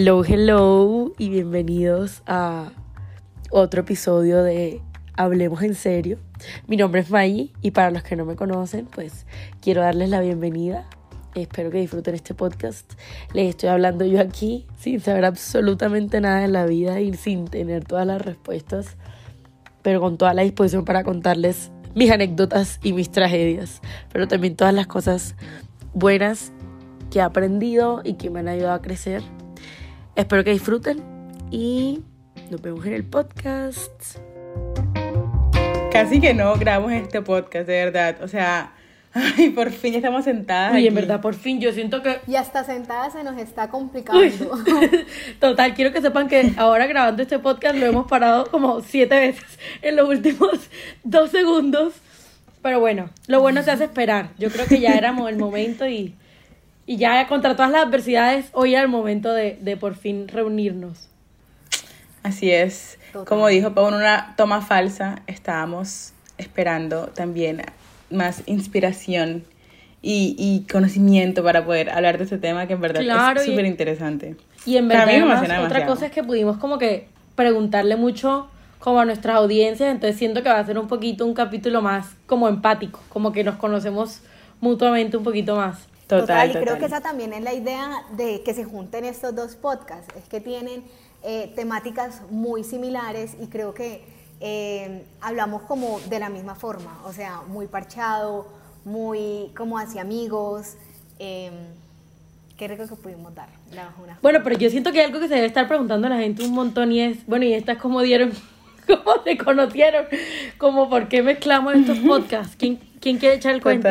Hello, hello y bienvenidos a otro episodio de Hablemos en serio. Mi nombre es Maggie y para los que no me conocen, pues quiero darles la bienvenida. Espero que disfruten este podcast. Les estoy hablando yo aquí sin saber absolutamente nada en la vida y sin tener todas las respuestas, pero con toda la disposición para contarles mis anécdotas y mis tragedias, pero también todas las cosas buenas que he aprendido y que me han ayudado a crecer. Espero que disfruten y nos vemos en el podcast. Casi que no grabamos este podcast, de verdad. O sea, ay, por fin ya estamos sentadas. Y en verdad, por fin, yo siento que... Y hasta sentada se nos está complicando. Total, quiero que sepan que ahora grabando este podcast lo hemos parado como siete veces en los últimos dos segundos. Pero bueno, lo bueno se hace esperar. Yo creo que ya éramos el momento y, y ya contra todas las adversidades, hoy era el momento de, de por fin reunirnos. Así es. Total. Como dijo Pau en una toma falsa, estábamos esperando también más inspiración y, y conocimiento para poder hablar de este tema que en verdad Claro, es y- súper interesante. Y en verdad, mí además, otra demasiado. cosa es que pudimos como que preguntarle mucho como a nuestras audiencias, entonces siento que va a ser un poquito un capítulo más como empático, como que nos conocemos mutuamente un poquito más. Total, y total. creo que esa también es la idea de que se junten estos dos podcasts, es que tienen eh, temáticas muy similares y creo que eh, hablamos como de la misma forma, o sea, muy parchado, muy como hacia amigos. eh, qué rico que pudimos dar. la- Bueno, pero yo siento que hay algo que se debe estar preguntando a la gente un montón y es, bueno, ¿y estas cómo dieron, cómo se conocieron? Como por qué mezclamos estos podcasts? ¿Quién, quién quiere echar el cuento?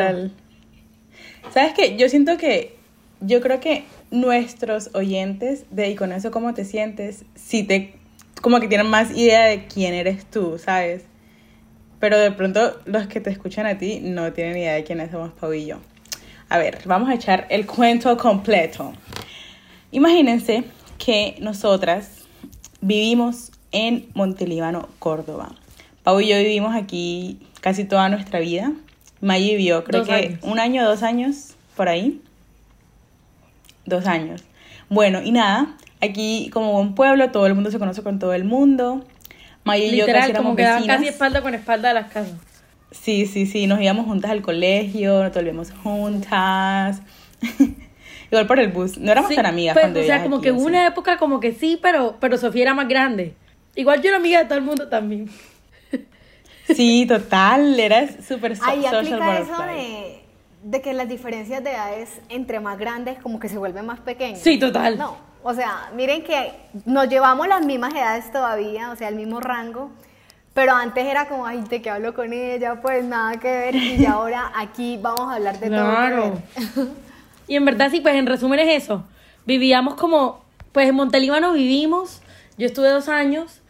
¿Sabes qué? Yo siento que, yo creo que nuestros oyentes de Y con eso cómo te sientes, si te, como que tienen más idea de quién eres tú, ¿sabes? Pero de pronto los que te escuchan a ti no tienen idea de quiénes somos Pau y yo. A ver, vamos a echar el cuento completo. Imagínense que nosotras vivimos en Montelíbano, Córdoba. Pau y yo vivimos aquí casi toda nuestra vida. Vivió, creo Dos que años. un año, dos años, por ahí. Dos años. Bueno, y nada, aquí como buen pueblo, todo el mundo se conoce con todo el mundo. Maggie y yo casi éramos como vecinas. casi espalda con espalda a las casas. Sí, sí, sí, nos íbamos juntas al colegio, nos volvíamos juntas. Igual por el bus, no éramos Sí, tan amigas pues, cuando O sea, como aquí, que ¿o hubo una época como que sí, pero, pero Sofía era más grande. Igual yo era amiga de todo el mundo también. Sí, total, eras súper so- Ahí social aplica eso de, de que las diferencias de edades entre más grandes como que se vuelven más pequeñas. Sí, total. No, o sea, miren que nos llevamos las mismas edades todavía, o sea, el mismo rango, pero antes era como, ay, de que hablo con ella, pues nada que ver, y ahora aquí vamos a hablar de Claro. todo. ver. Y en verdad sí, pues en resumen es eso. Vivíamos como, pues en Montelíbano vivimos, yo estuve dos años,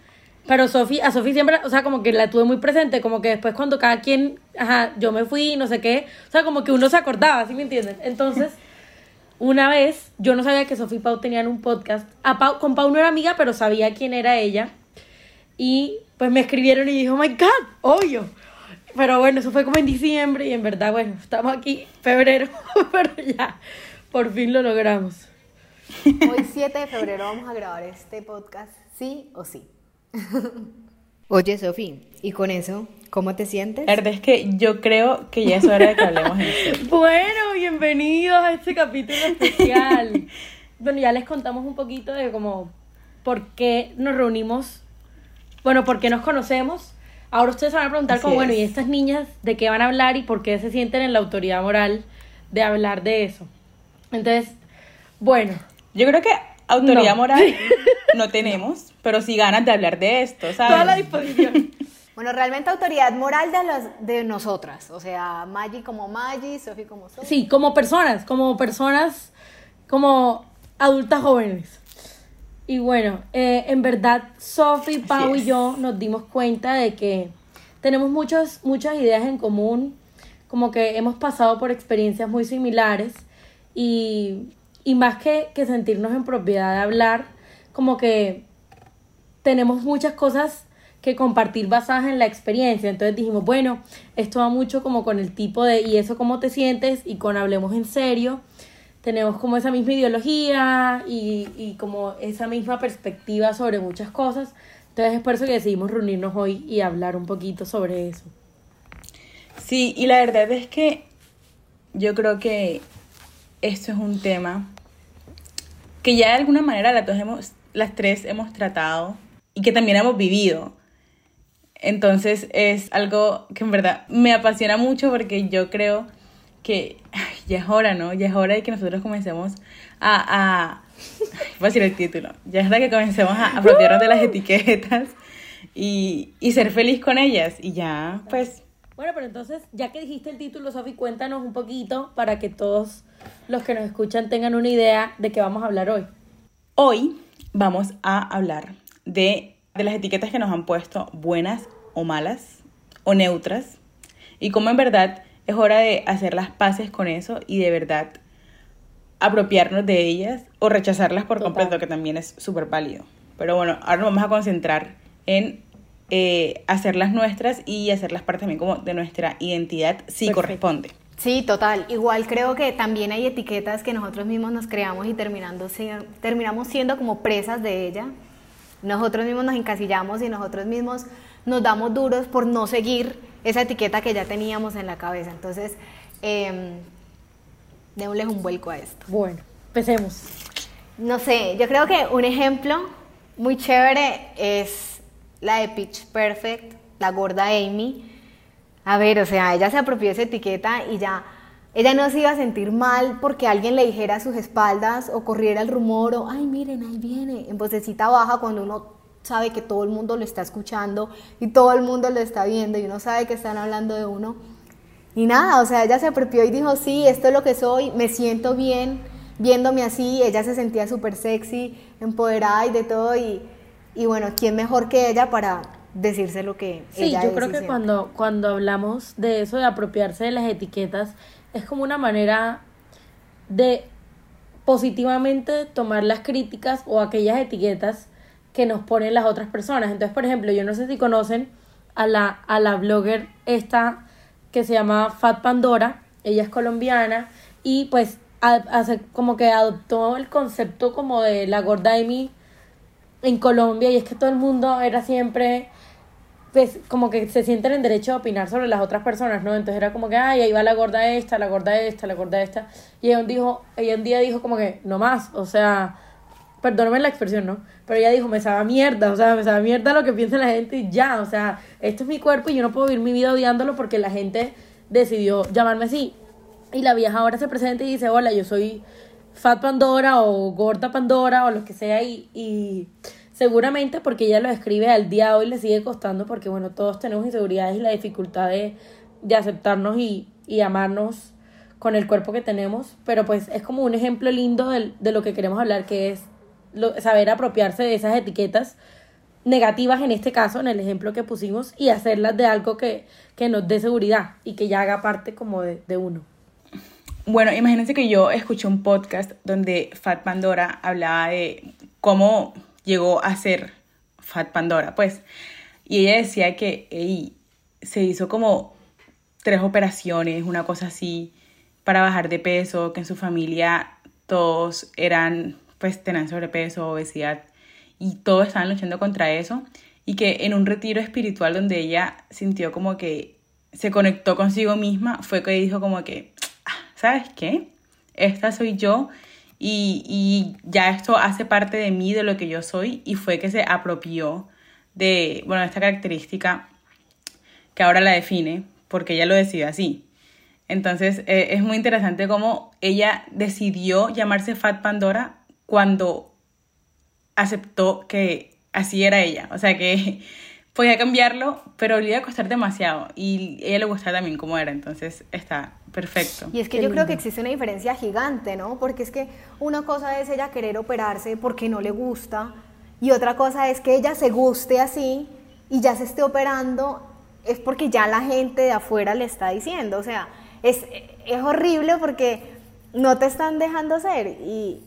pero Sofi, a Sofi siempre, o sea, como que la tuve muy presente, como que después cuando cada quien, ajá, yo me fui, no sé qué, o sea, como que uno se acordaba, ¿sí me entienden? Entonces, una vez, yo no sabía que Sofi y Pau tenían un podcast, a Pau, con Pau no era amiga, pero sabía quién era ella, y pues me escribieron y dije, oh my God, obvio. Pero bueno, eso fue como en diciembre y en verdad, bueno, estamos aquí, febrero, pero ya, por fin lo logramos. Hoy 7 de febrero vamos a grabar este podcast, sí o sí. Oye, Sofi, y con eso, ¿cómo te sientes? La verdad es que yo creo que ya es hora de que hablemos en. Bueno, bienvenidos a este capítulo especial. bueno, ya les contamos un poquito de cómo, por qué nos reunimos, bueno, por qué nos conocemos. Ahora ustedes se van a preguntar Así como, bueno, es. ¿y estas niñas de qué van a hablar y por qué se sienten en la autoridad moral de hablar de eso? Entonces, bueno, Yo creo que autoridad No. moral no tenemos, pero sí ganas de hablar de esto, ¿sabes? toda la disposición. Bueno, realmente autoridad moral de, las, de nosotras, o sea, Maggie como Maggie, Sofi como Sofi. Sí, como personas, como personas, como adultas jóvenes. Y bueno, eh, en verdad, Sophie, Pau y yo nos dimos cuenta de que tenemos muchas, muchas ideas en común, como que hemos pasado por experiencias muy similares y, y más que, que sentirnos en propiedad de hablar, como que tenemos muchas cosas que compartir basadas en la experiencia. Entonces dijimos, bueno, esto va mucho como con el tipo de, y eso cómo te sientes, y con hablemos en serio, tenemos como esa misma ideología y, y como esa misma perspectiva sobre muchas cosas. Entonces es por eso que decidimos reunirnos hoy y hablar un poquito sobre eso. Sí, y la verdad es que yo creo que esto es un tema que ya de alguna manera las, hemos, las tres hemos tratado y que también hemos vivido. Entonces es algo que en verdad me apasiona mucho porque yo creo que ya es hora, ¿no? Ya es hora de que nosotros comencemos a... a voy a decir el título. Ya es hora de que comencemos a apropiarnos de las etiquetas y, y ser feliz con ellas. Y ya, pues... Bueno, pero entonces, ya que dijiste el título, Sofi, cuéntanos un poquito para que todos los que nos escuchan tengan una idea de qué vamos a hablar hoy. Hoy vamos a hablar de, de las etiquetas que nos han puesto buenas o malas o neutras y cómo en verdad es hora de hacer las paces con eso y de verdad apropiarnos de ellas o rechazarlas por completo, que también es súper válido. Pero bueno, ahora nos vamos a concentrar en eh, hacerlas nuestras y hacerlas parte también como de nuestra identidad si corresponde. Sí, total. Igual creo que también hay etiquetas que nosotros mismos nos creamos y terminando, terminamos siendo como presas de ella. Nosotros mismos nos encasillamos y nosotros mismos nos damos duros por no seguir esa etiqueta que ya teníamos en la cabeza. Entonces, eh, démosle un vuelco a esto. Bueno, empecemos. No sé, yo creo que un ejemplo muy chévere es la de Pitch Perfect, la gorda Amy. A ver, o sea, ella se apropió esa etiqueta y ya, ella no se iba a sentir mal porque alguien le dijera a sus espaldas o corriera el rumor o, ay, miren, ahí viene, en vocecita baja cuando uno sabe que todo el mundo lo está escuchando y todo el mundo lo está viendo y uno sabe que están hablando de uno. Y nada, o sea, ella se apropió y dijo, sí, esto es lo que soy, me siento bien viéndome así, ella se sentía súper sexy, empoderada y de todo y, y bueno, ¿quién mejor que ella para decirse lo que sí yo creo que cuando cuando hablamos de eso de apropiarse de las etiquetas es como una manera de positivamente tomar las críticas o aquellas etiquetas que nos ponen las otras personas. Entonces por ejemplo yo no sé si conocen a la a la blogger esta que se llama Fat Pandora. Ella es colombiana y pues hace como que adoptó el concepto como de la gorda Amy en Colombia y es que todo el mundo era siempre pues como que se sienten en derecho a opinar sobre las otras personas, ¿no? Entonces era como que, ay, ahí va la gorda esta, la gorda esta, la gorda esta. Y ella un, dijo, ella día dijo como que, no más, o sea, perdóname la expresión, ¿no? Pero ella dijo, me sabe mierda, o sea, me sabe mierda lo que piensa la gente y ya, o sea, esto es mi cuerpo y yo no puedo vivir mi vida odiándolo porque la gente decidió llamarme así. Y la vieja ahora se presenta y dice, hola, yo soy Fat Pandora o Gorda Pandora o lo que sea y... y Seguramente porque ella lo escribe al día de hoy le sigue costando porque, bueno, todos tenemos inseguridades y la dificultad de, de aceptarnos y, y, amarnos con el cuerpo que tenemos, pero pues es como un ejemplo lindo de, de lo que queremos hablar, que es saber apropiarse de esas etiquetas negativas en este caso, en el ejemplo que pusimos, y hacerlas de algo que, que nos dé seguridad y que ya haga parte como de, de uno. Bueno, imagínense que yo escuché un podcast donde Fat Pandora hablaba de cómo llegó a ser Fat Pandora, pues. Y ella decía que se hizo como tres operaciones, una cosa así, para bajar de peso, que en su familia todos eran, pues tenían sobrepeso, obesidad, y todos estaban luchando contra eso, y que en un retiro espiritual donde ella sintió como que se conectó consigo misma, fue que dijo como que, ¿sabes qué? Esta soy yo y, y, ya esto hace parte de mí, de lo que yo soy, y fue que se apropió de, bueno, esta característica que ahora la define, porque ella lo decidió así. Entonces eh, es muy interesante cómo ella decidió llamarse Fat Pandora cuando aceptó que así era ella. O sea que podía cambiarlo, pero le iba a costar demasiado y a ella le gustaba también cómo era, entonces está perfecto. Y es que yo creo que existe una diferencia gigante, ¿no? Porque es que una cosa es ella querer operarse porque no le gusta y otra cosa es que ella se guste así y ya se esté operando es porque ya la gente de afuera le está diciendo, o sea, es, es horrible porque no te están dejando ser y,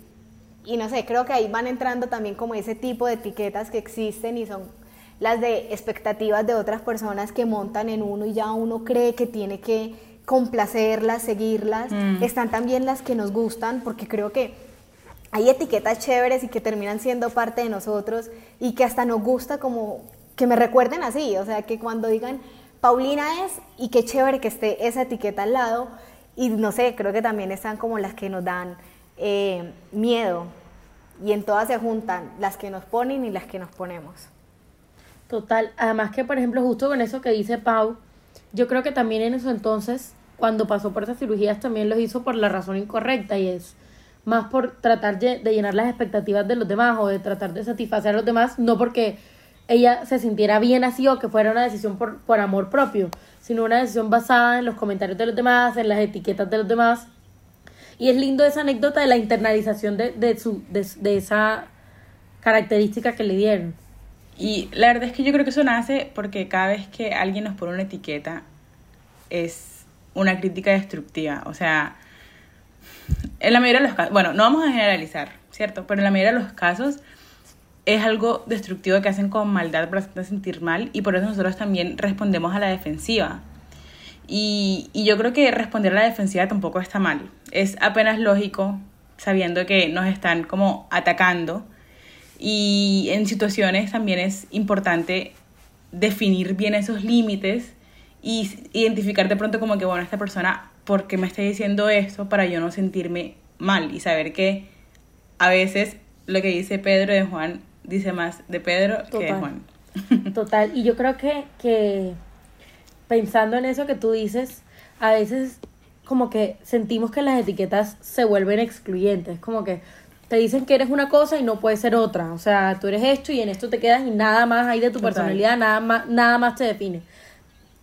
y no sé, creo que ahí van entrando también como ese tipo de etiquetas que existen y son las de expectativas de otras personas que montan en uno y ya uno cree que tiene que, complacerlas, seguirlas. Mm. Están también las que nos gustan, porque creo que hay etiquetas chéveres y que terminan siendo parte de nosotros y que hasta nos gusta como que me recuerden así, o sea, que cuando digan Paulina es y qué chévere que esté esa etiqueta al lado y no sé, creo que también están como las que nos dan eh, miedo y en todas se juntan las que nos ponen y las que nos ponemos. Total, además que por ejemplo justo con eso que dice Pau, yo creo que también en eso entonces, cuando pasó por esas cirugías también lo hizo por la razón incorrecta y es más por tratar de, de llenar las expectativas de los demás o de tratar de satisfacer a los demás, no porque ella se sintiera bien así o que fuera una decisión por, por amor propio, sino una decisión basada en los comentarios de los demás, en las etiquetas de los demás. Y es lindo esa anécdota de la internalización de, de, su, de, de esa característica que le dieron. Y la verdad es que yo creo que eso nace porque cada vez que alguien nos pone una etiqueta es una crítica destructiva. O sea, en la mayoría de los casos, bueno, no vamos a generalizar, ¿cierto? Pero en la mayoría de los casos es algo destructivo que hacen con maldad para hacerte sentir mal y por eso nosotros también respondemos a la defensiva. Y, y yo creo que responder a la defensiva tampoco está mal. Es apenas lógico sabiendo que nos están como atacando y en situaciones también es importante definir bien esos límites y identificar de pronto como que, bueno, esta persona, ¿por qué me está diciendo esto para yo no sentirme mal? Y saber que a veces lo que dice Pedro de Juan dice más de Pedro que de Total. Juan. Total, y yo creo que, que pensando en eso que tú dices, a veces como que sentimos que las etiquetas se vuelven excluyentes, como que te dicen que eres una cosa y no puedes ser otra, o sea, tú eres esto y en esto te quedas y nada más hay de tu Total. personalidad, nada más, nada más te define.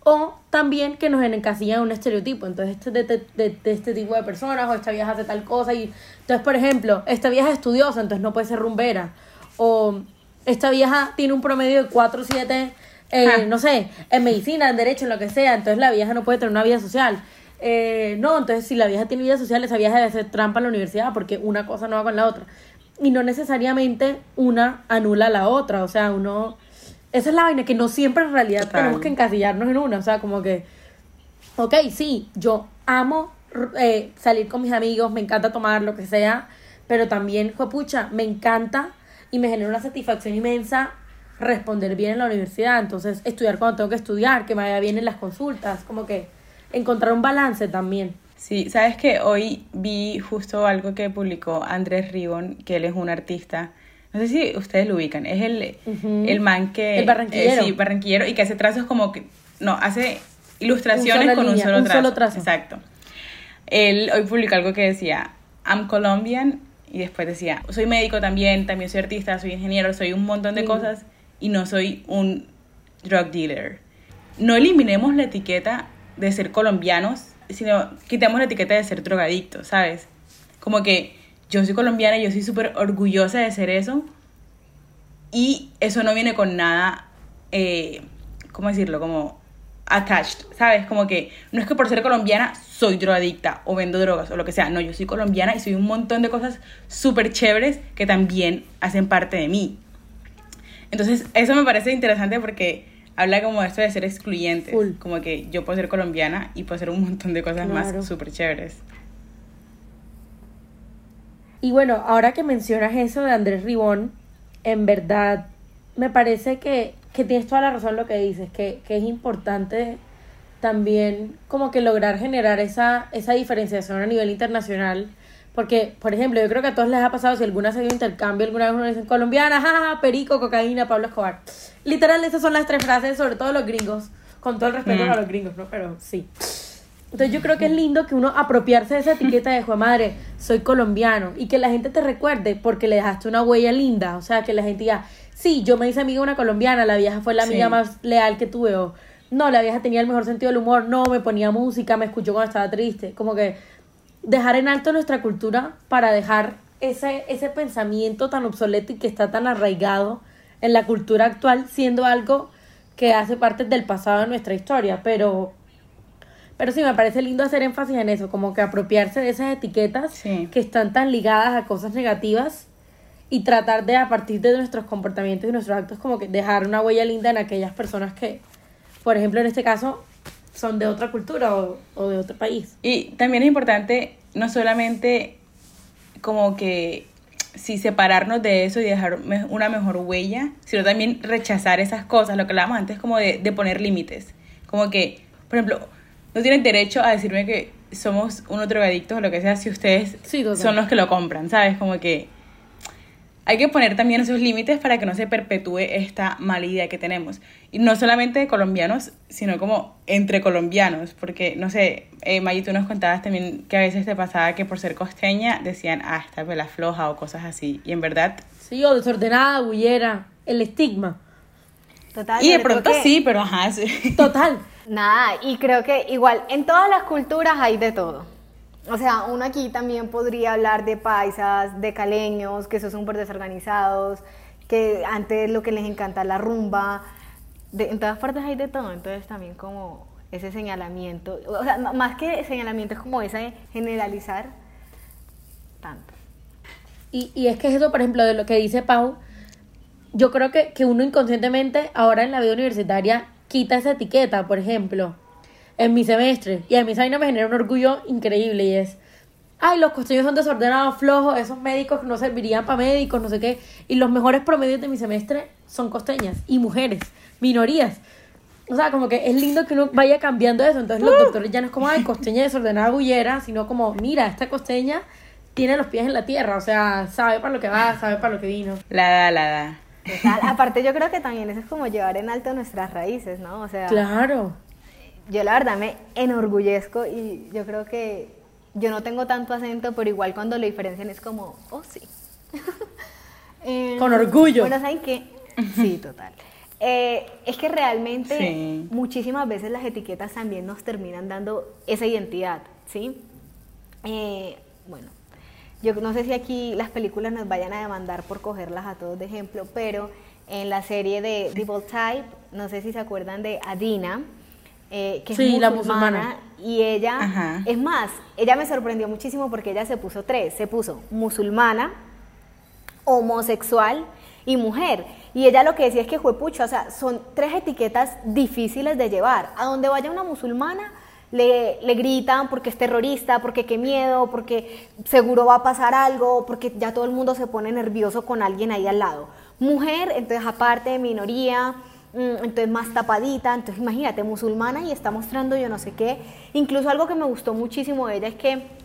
O también que nos encasillan en un estereotipo, entonces este de, de, de- este tipo de personas, o esta vieja hace tal cosa, y entonces, por ejemplo, esta vieja es estudiosa, entonces no puede ser rumbera, o esta vieja tiene un promedio de 4 o 7, eh, Ja. no sé, en medicina, en derecho, en lo que sea, entonces la vieja no puede tener una vida social. Eh, no, entonces si la vieja tiene vida social, esa vieja debe hacer trampa en la universidad, porque una cosa no va con la otra. Y no necesariamente una anula a la otra, o sea, uno... Esa es la vaina, que no siempre en realidad Total. tenemos que encasillarnos en una, o sea, como que, ok, sí, yo amo eh, salir con mis amigos, me encanta tomar lo que sea, pero también, pucha, me encanta y me genera una satisfacción inmensa responder bien en la universidad, entonces estudiar cuando tengo que estudiar, que me vaya bien en las consultas, como que encontrar un balance también. Sí, sabes que hoy vi justo algo que publicó Andrés Ribon, que él es un artista. No sé si ustedes lo ubican. Es el, el man que. El barranquillero. eh, sí, barranquillero y que hace trazos como que. No, hace ilustraciones con línea, un solo un trazo. solo trazo. Exacto. Él hoy publicó algo que decía: I'm Colombian. Y después decía: Soy médico también, también soy artista, soy ingeniero, soy un montón de Sí. cosas y no soy un drug dealer. No eliminemos la etiqueta de ser colombianos, sino quitemos la etiqueta de ser drogadictos, ¿sabes? Como que yo soy colombiana yo soy súper orgullosa de ser eso. Y eso no viene con nada, eh, ¿cómo decirlo? Como attached, ¿sabes? Como que no es que por ser colombiana soy drogadicta o vendo drogas o lo que sea. No, yo soy colombiana y soy un montón de cosas súper chéveres que también hacen parte de mí. Entonces, eso me parece interesante porque habla como esto de ser excluyentes. Full. Como que yo puedo ser colombiana y puedo hacer un montón de cosas Claro. más súper chéveres. Y bueno, ahora que mencionas eso de Andrés Ribón, en verdad me parece que, que tienes toda la razón lo que dices, que, que es importante también como que lograr generar esa, esa diferenciación a nivel internacional. Porque, por ejemplo, yo creo que a todos les ha pasado, si alguna se dio intercambio, alguna vez uno dice colombiana, jaja, perico, cocaína, Pablo Escobar. Literal, esas son las tres frases, sobre todo los gringos, con todo el respeto Mm. a los gringos, ¿no? Pero sí. Entonces yo creo que es lindo que uno apropiarse de esa etiqueta de, "Jue madre, soy colombiano", y que la gente te recuerde porque le dejaste una huella linda, o sea, que la gente diga, sí, yo me hice amiga de una colombiana, la vieja fue la Sí. amiga más leal que tuve, o no, la vieja tenía el mejor sentido del humor, no, me ponía música, me escuchó cuando estaba triste, como que dejar en alto nuestra cultura para dejar ese, ese pensamiento tan obsoleto y que está tan arraigado en la cultura actual, siendo algo que hace parte del pasado de nuestra historia, pero pero sí, me parece lindo hacer énfasis en eso, como que apropiarse de esas etiquetas Sí. que están tan ligadas a cosas negativas y tratar de, a partir de nuestros comportamientos y nuestros actos, como que dejar una huella linda en aquellas personas que, por ejemplo, en este caso, son de otra cultura o, o de otro país. Y también es importante no solamente como que sí separarnos de eso y dejar una mejor huella, sino también rechazar esas cosas, lo que hablábamos antes como de, de poner límites. Como que, por ejemplo, no tienen derecho a decirme que somos unos drogadictos o lo que sea si ustedes Sí, son los que lo compran, ¿sabes? Como que hay que poner también esos límites para que no se perpetúe esta mala idea que tenemos. Y no solamente de colombianos, sino como entre colombianos, porque, no sé, eh, Maggie, tú nos contabas también que a veces te pasaba que por ser costeña decían, ah, esta vela floja o cosas así. Y en verdad, Sí, o desordenada, bullera, el estigma. Total, y de pronto que- sí, pero ajá, sí. Total. Nada, y creo que igual en todas las culturas hay de todo. O sea, uno aquí también podría hablar de paisas, de caleños, que son súper desorganizados, que antes lo que les encanta la rumba. De- en todas partes hay de todo, entonces también como ese señalamiento, o sea, más que señalamiento es como ese generalizar tanto. Y, y es que es eso, por ejemplo, de lo que dice Pau, yo creo que, que uno inconscientemente ahora en la vida universitaria quita esa etiqueta, por ejemplo, en mi semestre. Y a mí esa vaina me genera un orgullo increíble y es, ay, los costeños son desordenados, flojos, esos médicos que no servirían para médicos, no sé qué. Y los mejores promedios de mi semestre son costeñas y mujeres, minorías. O sea, como que es lindo que uno vaya cambiando eso. Entonces los doctores ya no es como, ay, costeña desordenada, bullera, sino como, mira, esta costeña tiene los pies en la tierra, o sea, sabe para lo que va, sabe para lo que vino. La da, la da. Total, Aparte yo creo que también eso es como llevar en alto nuestras raíces, ¿no? O sea, Claro. Yo la verdad me enorgullezco y yo creo que yo no tengo tanto acento, pero igual cuando lo diferencian es como, oh sí. Eh, Con orgullo. Bueno, ¿saben qué? Sí, total. Eh, es que realmente Sí. muchísimas veces las etiquetas también nos terminan dando esa identidad, ¿sí? Eh, bueno, yo no sé si aquí las películas nos vayan a demandar por cogerlas a todos de ejemplo, pero en la serie de Devil Type, no sé si se acuerdan de Adina, eh, que Sí, es la musulmana, musulmana. y ella, Ajá. es más, ella me sorprendió muchísimo porque ella se puso tres, se puso musulmana, homosexual y mujer. Y ella lo que decía es que juepucha, o sea, son tres etiquetas difíciles de llevar. A donde vaya una musulmana, le, le gritan porque es terrorista, porque qué miedo, porque seguro va a pasar algo, porque ya todo el mundo se pone nervioso con alguien ahí al lado. Mujer, entonces aparte, minoría, mm, entonces más tapadita, entonces imagínate, musulmana y está mostrando yo no sé qué. Incluso algo que me gustó muchísimo de ella es que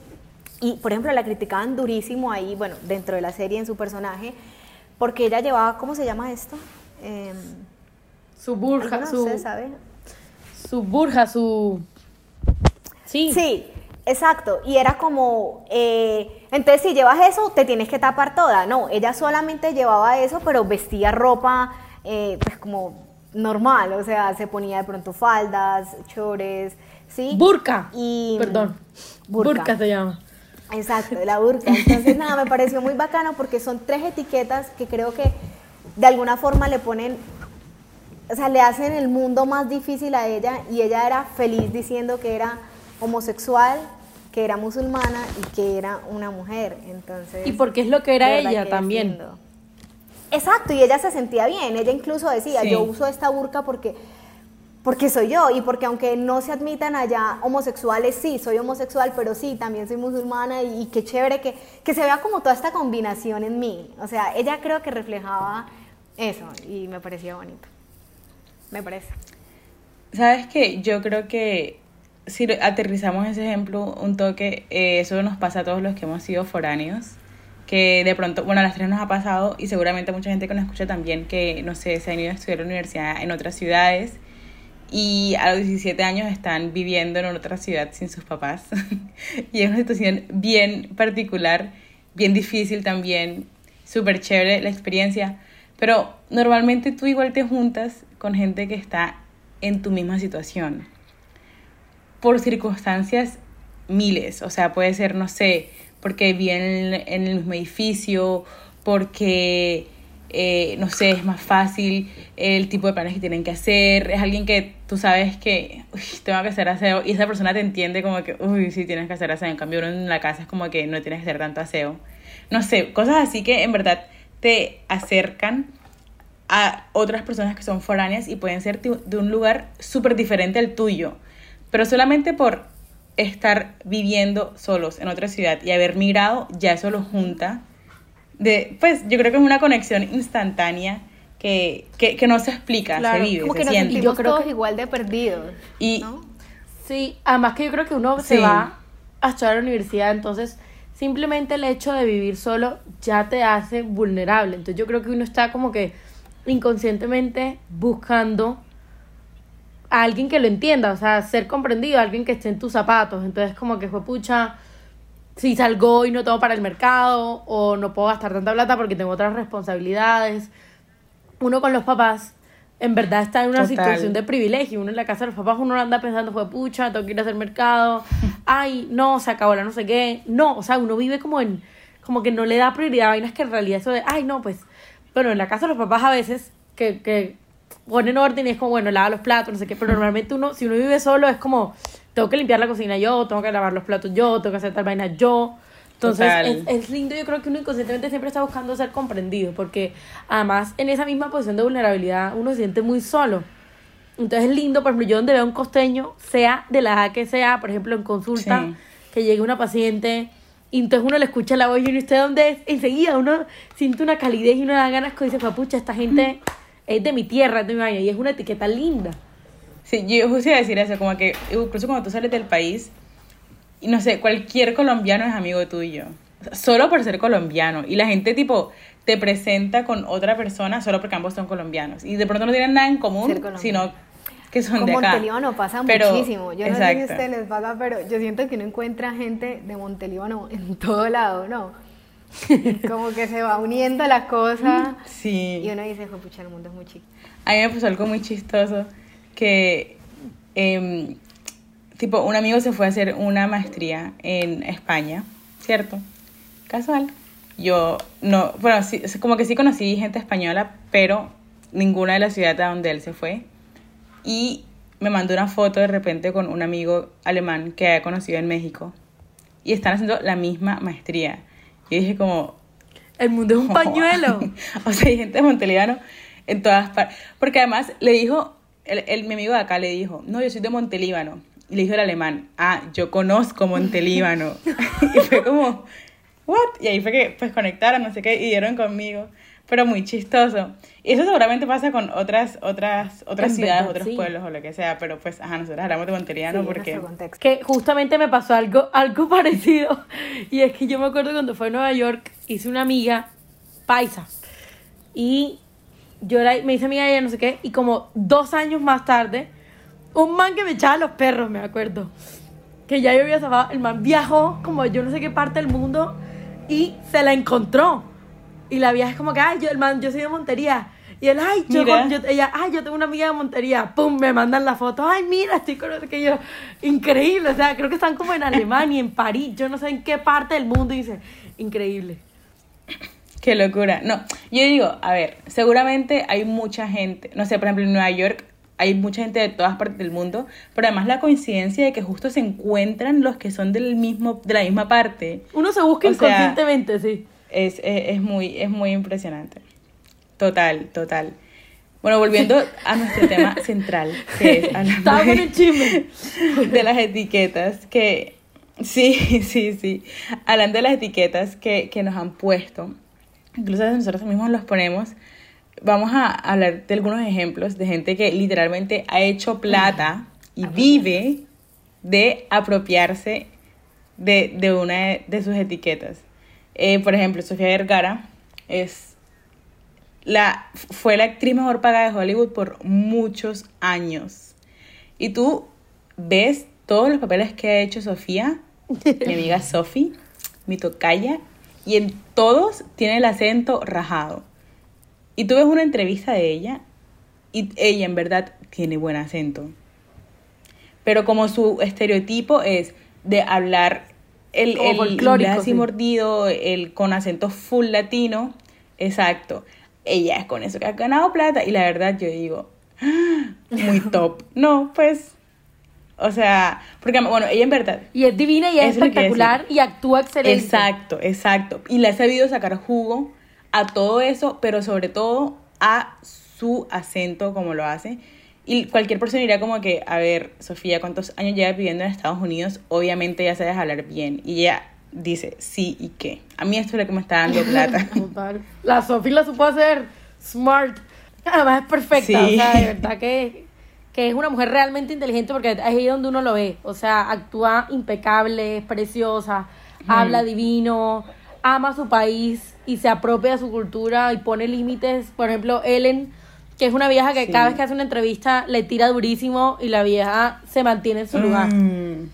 y, por ejemplo, la criticaban durísimo ahí, bueno, dentro de la serie, en su personaje, porque ella llevaba, ¿cómo se llama esto? Eh, Su burja, ¿alguno de su, sabe? su burja, su... Sí. Sí, exacto. Y era como, eh, entonces si llevas eso, te tienes que tapar toda. No, ella solamente llevaba eso, pero vestía ropa, eh, pues como normal, o sea, se ponía de pronto faldas, chores, ¿sí? Burka. Y, Perdón. burka. Burka. se llama. Exacto, de la burka. Entonces, nada, me pareció muy bacano porque son tres etiquetas que creo que de alguna forma le ponen, o sea, le hacen el mundo más difícil a ella y ella era feliz diciendo que era homosexual, que era musulmana y que era una mujer. Entonces, Y porque es lo que era ella también. Exacto, y ella se sentía bien. Ella incluso decía, Sí. yo uso esta burka porque porque soy yo y porque aunque no se admitan allá homosexuales, sí, soy homosexual, pero sí, también soy musulmana y, y qué chévere que, que se vea como toda esta combinación en mí. O sea, ella creo que reflejaba eso y me parecía bonito. Me parece. ¿Sabes qué? Yo creo que si aterrizamos ese ejemplo un toque, eh, eso nos pasa a todos los que hemos sido foráneos, que de pronto, bueno, a las tres nos ha pasado y seguramente mucha gente que nos escucha también que, no sé, se han ido a estudiar a la universidad en otras ciudades y a los 17 años están viviendo en otra ciudad sin sus papás. y es una situación bien particular, bien difícil también, súper chévere la experiencia. Pero normalmente tú igual te juntas con gente que está en tu misma situación. Por circunstancias miles. O sea, puede ser, no sé, porque viven en el mismo edificio, porque eh, no sé, es más fácil el tipo de planes que tienen que hacer, es alguien que tú sabes que tengo que hacer aseo y esa persona te entiende como que, uy, sí tienes que hacer aseo, en cambio uno en la casa es como que no tienes que hacer tanto aseo. No sé, cosas así que en verdad te acercan a otras personas que son foráneas y pueden ser de un lugar súper diferente al tuyo. pero solamente por estar viviendo solos en otra ciudad y haber migrado, ya eso los junta. De, pues yo creo que es una conexión instantánea que, que, que no se explica, Claro, se vive, Como se que nos siente. sentimos Yo creo todos que- igual de perdidos. Y ¿no? Sí, además que yo creo que uno se va a estudiar a la universidad, entonces simplemente el hecho de vivir solo ya te hace vulnerable. Entonces yo creo que uno está como que inconscientemente buscando a alguien que lo entienda, o sea, ser comprendido, alguien que esté en tus zapatos. Entonces como que fue pucha, si salgo y no tengo para el mercado o no puedo gastar tanta plata porque tengo otras responsabilidades. Uno con los papás en verdad está en una Total. situación de privilegio. Uno en la casa de los papás, uno anda pensando, fue pucha, tengo que ir a hacer mercado. Ay, no, se acabó la no sé qué. No, o sea, uno vive como en, como que no le da prioridad a vainas que en realidad eso de, ay, no, pues, bueno, en la casa de los papás a veces que, que ponen orden y es como, bueno, lava los platos, no sé qué, pero normalmente uno, si uno vive solo, es como, tengo que limpiar la cocina yo, tengo que lavar los platos yo, tengo que hacer tal vaina yo. Entonces, es, es lindo, yo creo que uno inconscientemente siempre está buscando ser comprendido, porque además en esa misma posición de vulnerabilidad uno se siente muy solo. Entonces es lindo, por ejemplo, yo donde veo a un costeño, sea de la edad que sea, por ejemplo, en consulta, Sí. que llegue una paciente y entonces uno le escucha la voz y uno, ¿usted dónde es? Enseguida uno siente una calidez y uno da ganas que dice, "Fue, pucha, esta gente es de mi tierra, es de mi vaina, y es una etiqueta linda. Sí, yo justo iba a decir eso, como que incluso cuando tú sales del país, y no sé, cualquier colombiano es amigo tuyo. Solo por ser colombiano. Y la gente, tipo, te presenta con otra persona solo porque ambos son colombianos. Y de pronto no tienen nada en común, sino que son Con de acá. Montelíbano pasa Pero- muchísimo. Yo no sé si a ustedes les pasa, pero yo siento que uno encuentra gente de Montelíbano en todo lado, ¿no? Como que se va uniendo la cosa Sí. y uno dice, "Jue pucha, el mundo es muy chico. A mí me pasó algo muy chistoso que, em, tipo, un amigo se fue a hacer una maestría en España, ¿cierto? Casual. Yo no, bueno, sí, como que sí conocí gente española, pero ninguna de las ciudades a donde él se fue. Y me mandó una foto de repente con un amigo alemán que había conocido en México. Y están haciendo la misma maestría. Y dije como, El mundo es un pañuelo. o sea, hay gente de Montelíbano en todas partes. Porque además le dijo, el, el- mi amigo de acá le dijo, no, yo soy de Montelíbano. Y le dijo el alemán, ah, yo conozco Montelíbano. y fue como, what? Y ahí fue que pues conectaron, no sé qué, y dieron conmigo. Pero muy chistoso. Y eso seguramente pasa con otras, otras, otras En ciudades, verdad, otros sí. pueblos o lo que sea. Pero pues, ajá, nosotros hablamos de Sí, Montelíbano en porque... que justamente me pasó algo, algo parecido. Y es que yo me acuerdo cuando fue a Nueva York, hice una amiga paisa. Y yo era, me hice amiga de ella, no sé qué. Y como dos años más tarde, un man que me echaba los perros, me acuerdo. Que ya yo había zafado. El man viajó como yo no sé qué parte del mundo y se la encontró. Y la vieja es como que, ay, yo, el man, yo soy de Montería. Y él, ay, yo, Mira. con- yo- ella, ay, yo tengo una amiga de Montería. Pum, me mandan la foto. Ay, mira, estoy con que yo. Increíble. O sea, creo que están como en Alemania, en París. Yo no sé en qué parte del mundo. Y dice, increíble. Qué locura. No, yo digo, a ver, seguramente hay mucha gente, no sé, por ejemplo, en Nueva York hay mucha gente de todas partes del mundo, pero además la coincidencia de que justo se encuentran los que son del mismo, de la misma parte, Uno se busca O sea, inconscientemente, sí. Es, es, es muy, es muy impresionante. Total, total. Bueno, volviendo a nuestro tema central, que es con de- de las etiquetas que sí, sí, sí. Hablando de las etiquetas que, que nos han puesto, incluso nosotros mismos los ponemos, vamos a hablar de algunos ejemplos de gente que literalmente ha hecho plata y vive de apropiarse de, de una de sus etiquetas. Eh, por ejemplo, Sofía Vergara es la, fue la actriz mejor pagada de Hollywood por muchos años. Y tú ves todos los papeles que ha hecho Sofía, mi amiga Sofi, mi tocaya, y en todos tiene el acento rajado. Y tú ves una entrevista de ella y ella en verdad tiene buen acento. Pero como su estereotipo es de hablar el, el así sí. mordido, el con acento full latino, exacto. Ella es con eso que ha ganado plata y la verdad yo digo, "Ah, muy top. No, pues, o sea, porque bueno, ella en verdad Y es divina y es espectacular y actúa excelente. Exacto, exacto. Y le ha sabido sacar jugo a todo eso, pero sobre todo a su acento como lo hace. Y cualquier persona diría como que, a ver, Sofía, ¿cuántos años lleva viviendo en Estados Unidos? Obviamente ya sabes hablar bien. Y ella dice, sí y qué. A mí esto es lo que me está dando plata. Total. La Sofía la supo hacer smart. Además es perfecta. Sí. O sea, de verdad que, que es una mujer realmente inteligente porque es ahí donde uno lo ve. O sea, actúa impecable, es preciosa, habla divino, ama su país y se apropia de su cultura y pone límites. Por ejemplo, Ellen, que es una vieja que Sí. cada vez que hace una entrevista le tira durísimo y la vieja se mantiene en su lugar. Mm,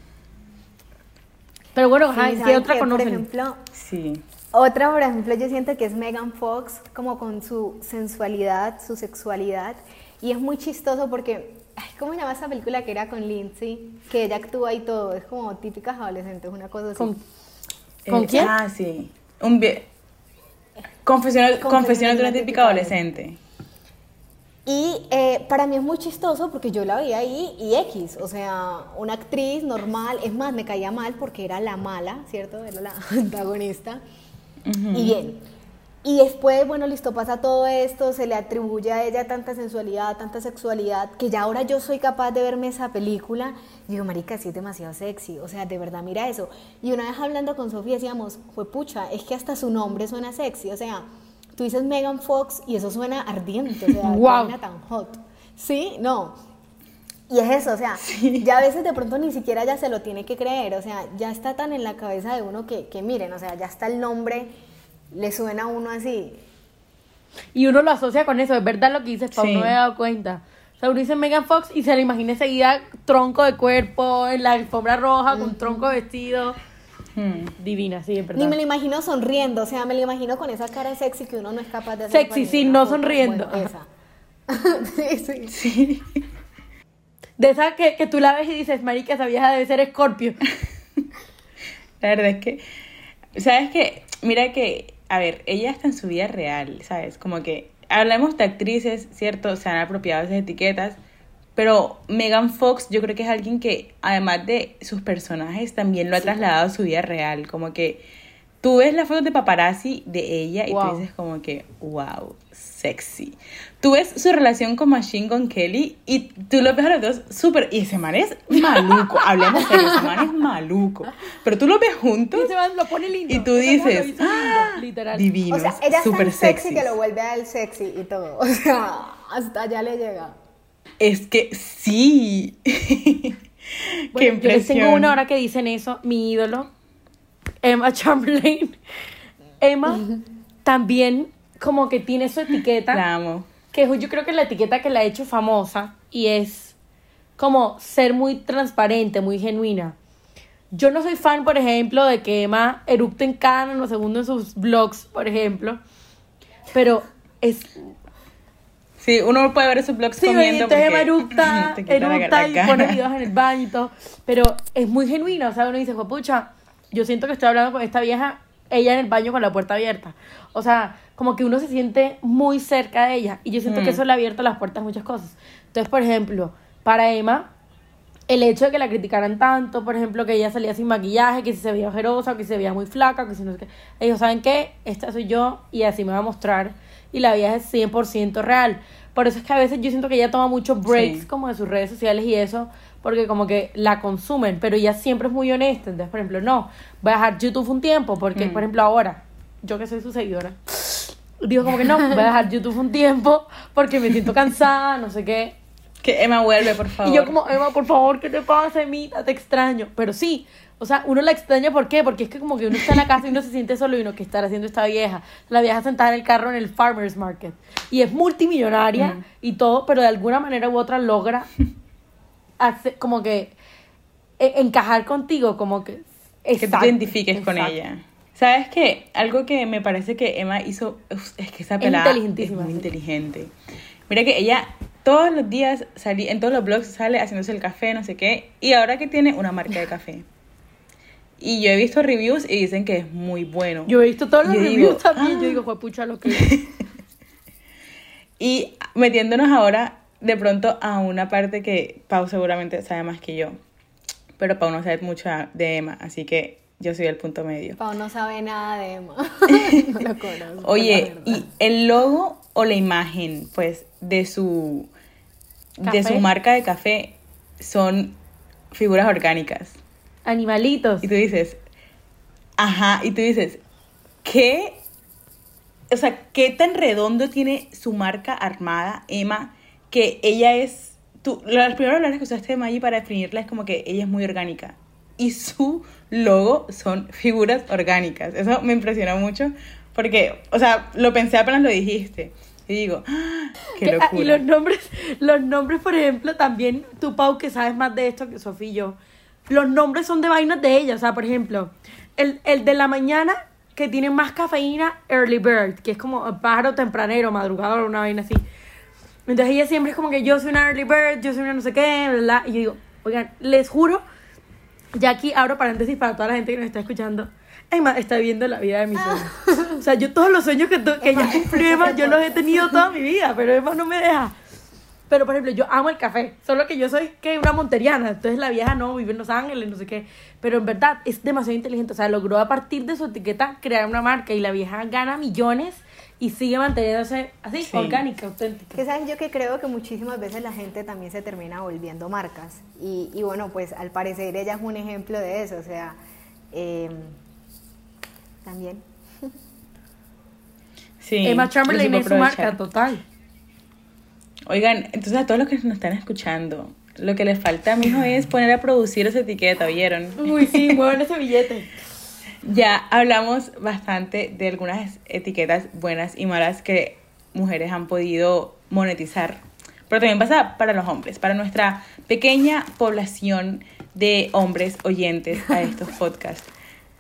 Pero bueno, Sí, ajá, ¿qué ¿saben otra? Por conocen? ejemplo, sí. Otra, por ejemplo, yo siento que es Megan Fox, como con su sensualidad, su sexualidad. Y es muy chistoso porque, ay, ¿cómo se llama esa película que era con Lindsay? Que ella actúa y todo, es como típicas adolescentes, una cosa así. ¿Con, ¿Con Eh, quién? Ah, sí. Un confesiones de una típica adolescente. Y eh, para mí es muy chistoso porque yo la veía ahí y X, o sea, una actriz normal, es más, me caía mal porque era la mala, ¿cierto? Era la antagonista. Y bien. Y después, bueno, listo, pasa todo esto, se le atribuye a ella tanta sensualidad, tanta sexualidad, que ya ahora yo soy capaz de verme esa película. Y digo, marica, sí es demasiado sexy, o sea, de verdad, mira eso. Y una vez hablando con Sofía decíamos, fue pucha, es que hasta su nombre suena sexy, o sea, tú dices Megan Fox y eso suena ardiente, o sea, Guau. vaina tan hot. Sí, no. Y es eso, o sea, ya a veces de pronto ni siquiera ya se lo tiene que creer, o sea, ya está tan en la cabeza de uno que, que miren, o sea, ya está el nombre, le suena a uno así. Y uno lo asocia con eso, es verdad lo que dices, Pau, Sí. no me he dado cuenta. O sea, uno dice Megan Fox y se le imagina enseguida tronco de cuerpo, en la alfombra roja, con tronco de vestido. Hmm. Divina, sí, en verdad. Ni me lo imagino sonriendo, o sea, me lo imagino con esa cara sexy que uno no es capaz de hacer. Sexy, sí, no sonriendo. Bueno, esa. sí, sí. De esa que, que tú la ves y dices, marica, esa vieja debe ser Scorpio. La verdad es que, ¿sabes qué? Mira que, a ver, ella está en su vida real, ¿sabes? Como que hablamos de actrices, ¿cierto? Se han apropiado de esas etiquetas, pero Megan Fox yo creo que es alguien que, además de sus personajes, también lo ha trasladado a su vida real. Como que tú ves las fotos de paparazzi de ella y Wow. tú dices como que, wow, sexy. Tú ves su relación con Machine Gun Kelly y tú lo ves a los dos súper... Y ese man es maluco, hablemos serio, ese man es maluco. Pero tú lo ves juntos Y se va, lo pone lindo. y tú dices, lindo, ¡ah! literal. Divino, O sea, ella es tan sexy sexy. que lo vuelve a él sexy y todo. O sea, hasta allá le llega. Es que sí. Qué Bueno, yo les impresión. tengo una hora que dicen eso, mi ídolo, Emma Chamberlain. Emma también como que tiene su etiqueta. La amo. que yo creo que es la etiqueta que la ha hecho famosa y es como ser muy transparente, muy genuina. Yo no soy fan, por ejemplo, de que Emma eructe en cada nanosegundo en sus vlogs, por ejemplo, pero es... Sí, uno puede ver esos blogs Sí, comiendo entonces Emma porque eructa, eructa y pone videos en el baño y todo, pero es muy genuina, o sea, uno dice, pucha, yo siento que estoy hablando con esta vieja, ella en el baño con la puerta abierta. O sea, como que uno se siente muy cerca de ella y yo siento que Mm. eso le ha abierto las puertas a muchas cosas. Entonces, por ejemplo, para Emma, el hecho de que la criticaran tanto, por ejemplo, que ella salía sin maquillaje, que si se veía ojerosa, que si se veía muy flaca, que si no sé qué. Ellos saben que esta soy yo y así me va a mostrar. Y la vida es 100% real. Por eso es que a veces yo siento que ella toma muchos breaks Sí. como de sus redes sociales y eso, porque como que la consumen, pero ella siempre es muy honesta. Entonces, por ejemplo, no, voy a dejar YouTube un tiempo, porque, Mm. por ejemplo, ahora, yo que soy su seguidora, digo como que no, voy a dejar YouTube un tiempo porque me siento cansada, no sé qué. Que Emma vuelve, por favor. Y yo como, Emma, por favor, ¿qué te pasa, Emita? Te extraño. Pero sí, o sea, uno la extraña, ¿por qué? Porque es que como que uno está en la casa y uno se siente solo y uno, ¿qué estará haciendo esta vieja? La vieja sentada en el carro en el farmer's market. Y es multimillonaria y todo, pero de alguna manera u otra logra hacer, como que e- encajar contigo, como que... que te identifiques con ella. ¿Sabes qué? Algo que me parece que Emma hizo, es que esa Es pelada es inteligentísima, muy sí. inteligente. Mira que ella todos los días salí, en todos los blogs sale haciéndose el café, no sé qué, y ahora que tiene una marca de café. Y yo he visto reviews y dicen que es muy bueno. Yo he visto todos los Yo reviews digo, también, ah. yo digo, fue pucha lo que... es". Y metiéndonos ahora de pronto a una parte que Pau seguramente sabe más que yo. Pero Pau no sabe mucho de Emma, así que yo soy el punto medio. Pau no sabe nada de Emma. no lo conozco, la Oye, y el logo o la imagen, pues, de su de su marca de café son figuras orgánicas. Animalitos. Y tú dices, ajá, y tú dices, ¿qué? O sea, ¿qué tan redondo tiene su marca armada, Emma, que ella es, tú, las primeras palabras que usaste de Maggie para definirla es como que ella es muy orgánica. Y su logo son figuras orgánicas. Eso me impresionó mucho porque, o sea, lo pensé apenas lo dijiste. Y digo, ¡ah! qué Que- ah, locura. y los nombres, los nombres, por ejemplo, también tú, Pau, que sabes más de esto que Sofía y yo. Los nombres son de vainas de ella. O sea, por ejemplo, el, el de la mañana que tiene más cafeína, Early Bird, que es como pájaro tempranero, madrugador, una vaina así. Entonces ella siempre es como que yo soy una Early Bird, yo soy una no sé qué, ¿verdad? Y yo digo, oigan, les juro, ya aquí abro paréntesis para toda la gente que nos está escuchando. Emma está viviendo la vida de mis sueños. O sea, yo todos los sueños que, que ya cumplió Emma, yo los he tenido toda mi vida, pero Emma no me deja. Pero, por ejemplo, yo amo el café, solo que yo soy que una monteriana, entonces la vieja no, vive en Los Ángeles, no sé qué. Pero en verdad es demasiado inteligente, o sea, logró a partir de su etiqueta crear una marca y la vieja gana millones y sigue manteniéndose así, Sí. orgánica, auténtica. Que sabes yo que creo que muchísimas veces la gente también se termina volviendo marcas. Y, y bueno, pues al parecer ella es un ejemplo de eso. O sea, eh, también. Sí, Emma Chamberlain es su marca, total. Oigan, entonces a todos los que nos están escuchando, lo que les falta a mi hijo es poner a producir esa etiqueta, ¿vieron? Uy, sí, muevan ese billete. Ya hablamos bastante de algunas etiquetas buenas y malas que mujeres han podido monetizar. Pero también pasa para los hombres, para nuestra pequeña población de hombres oyentes a estos podcasts.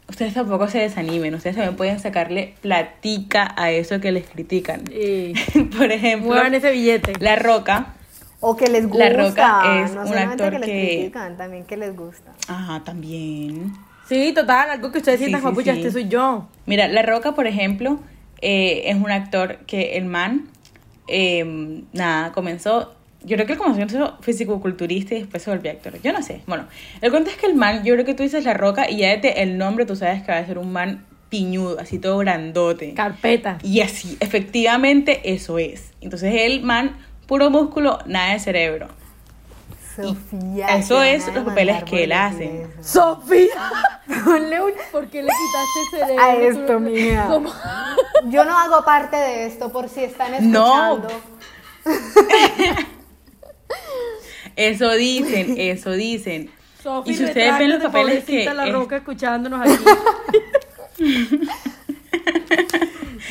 Ustedes tampoco se desanimen, ustedes también pueden sacarle platica a eso que les critican. Por ejemplo, muevan ese billete. La Roca. O que les gusta. La Roca es no un solamente actor que les que- critican, también que les gusta. Ajá, también. Sí, total, algo que ustedes sientan, sí, papucha, sí. este soy yo. Mira, La Roca, por ejemplo, eh, es un actor que el man, eh, nada, comenzó, yo creo que él comenzó siendo fisicoculturista y después se volvió actor. Yo no sé. Bueno, el cuento es que el man, yo creo que tú dices La Roca y ya desde el nombre tú sabes que va a ser un man piñudo, así todo grandote. Carpeta. Y así, efectivamente, eso es. Entonces el man, puro músculo, nada de cerebro. Sofía. eso es los papeles que él hace. Sofía, ponle un... ¿Por qué le quitaste cerebro? A esto, mija. ¿Cómo? Yo no hago parte de esto por si están No. Eso dicen, eso dicen. Y si ustedes ven los papeles que la es- roca escuchándonos aquí.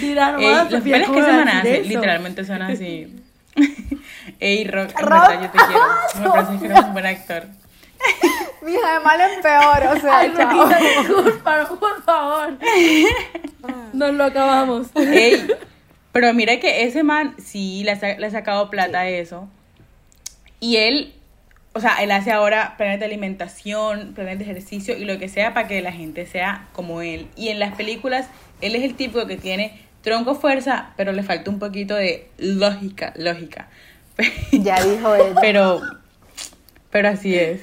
No los papeles ¿cómo que se vas a van a decir hacer eso? literalmente son así. Ey, Rock, en Rock. verdad yo te quiero. Me parece que eres un buen actor. Mija, de mal en peor, o sea, Ay, chao. Roquita, disculpa, por favor. Nos lo acabamos. Ey, pero mira que ese man sí le ha, le ha sacado plata a eso. Y él, o sea, él hace ahora planes de alimentación, planes de ejercicio y lo que sea para que la gente sea como él. Y en las películas, él es el tipo que tiene tronco fuerza, pero le falta un poquito de lógica, lógica. Ya dijo ella. Pero, pero así es.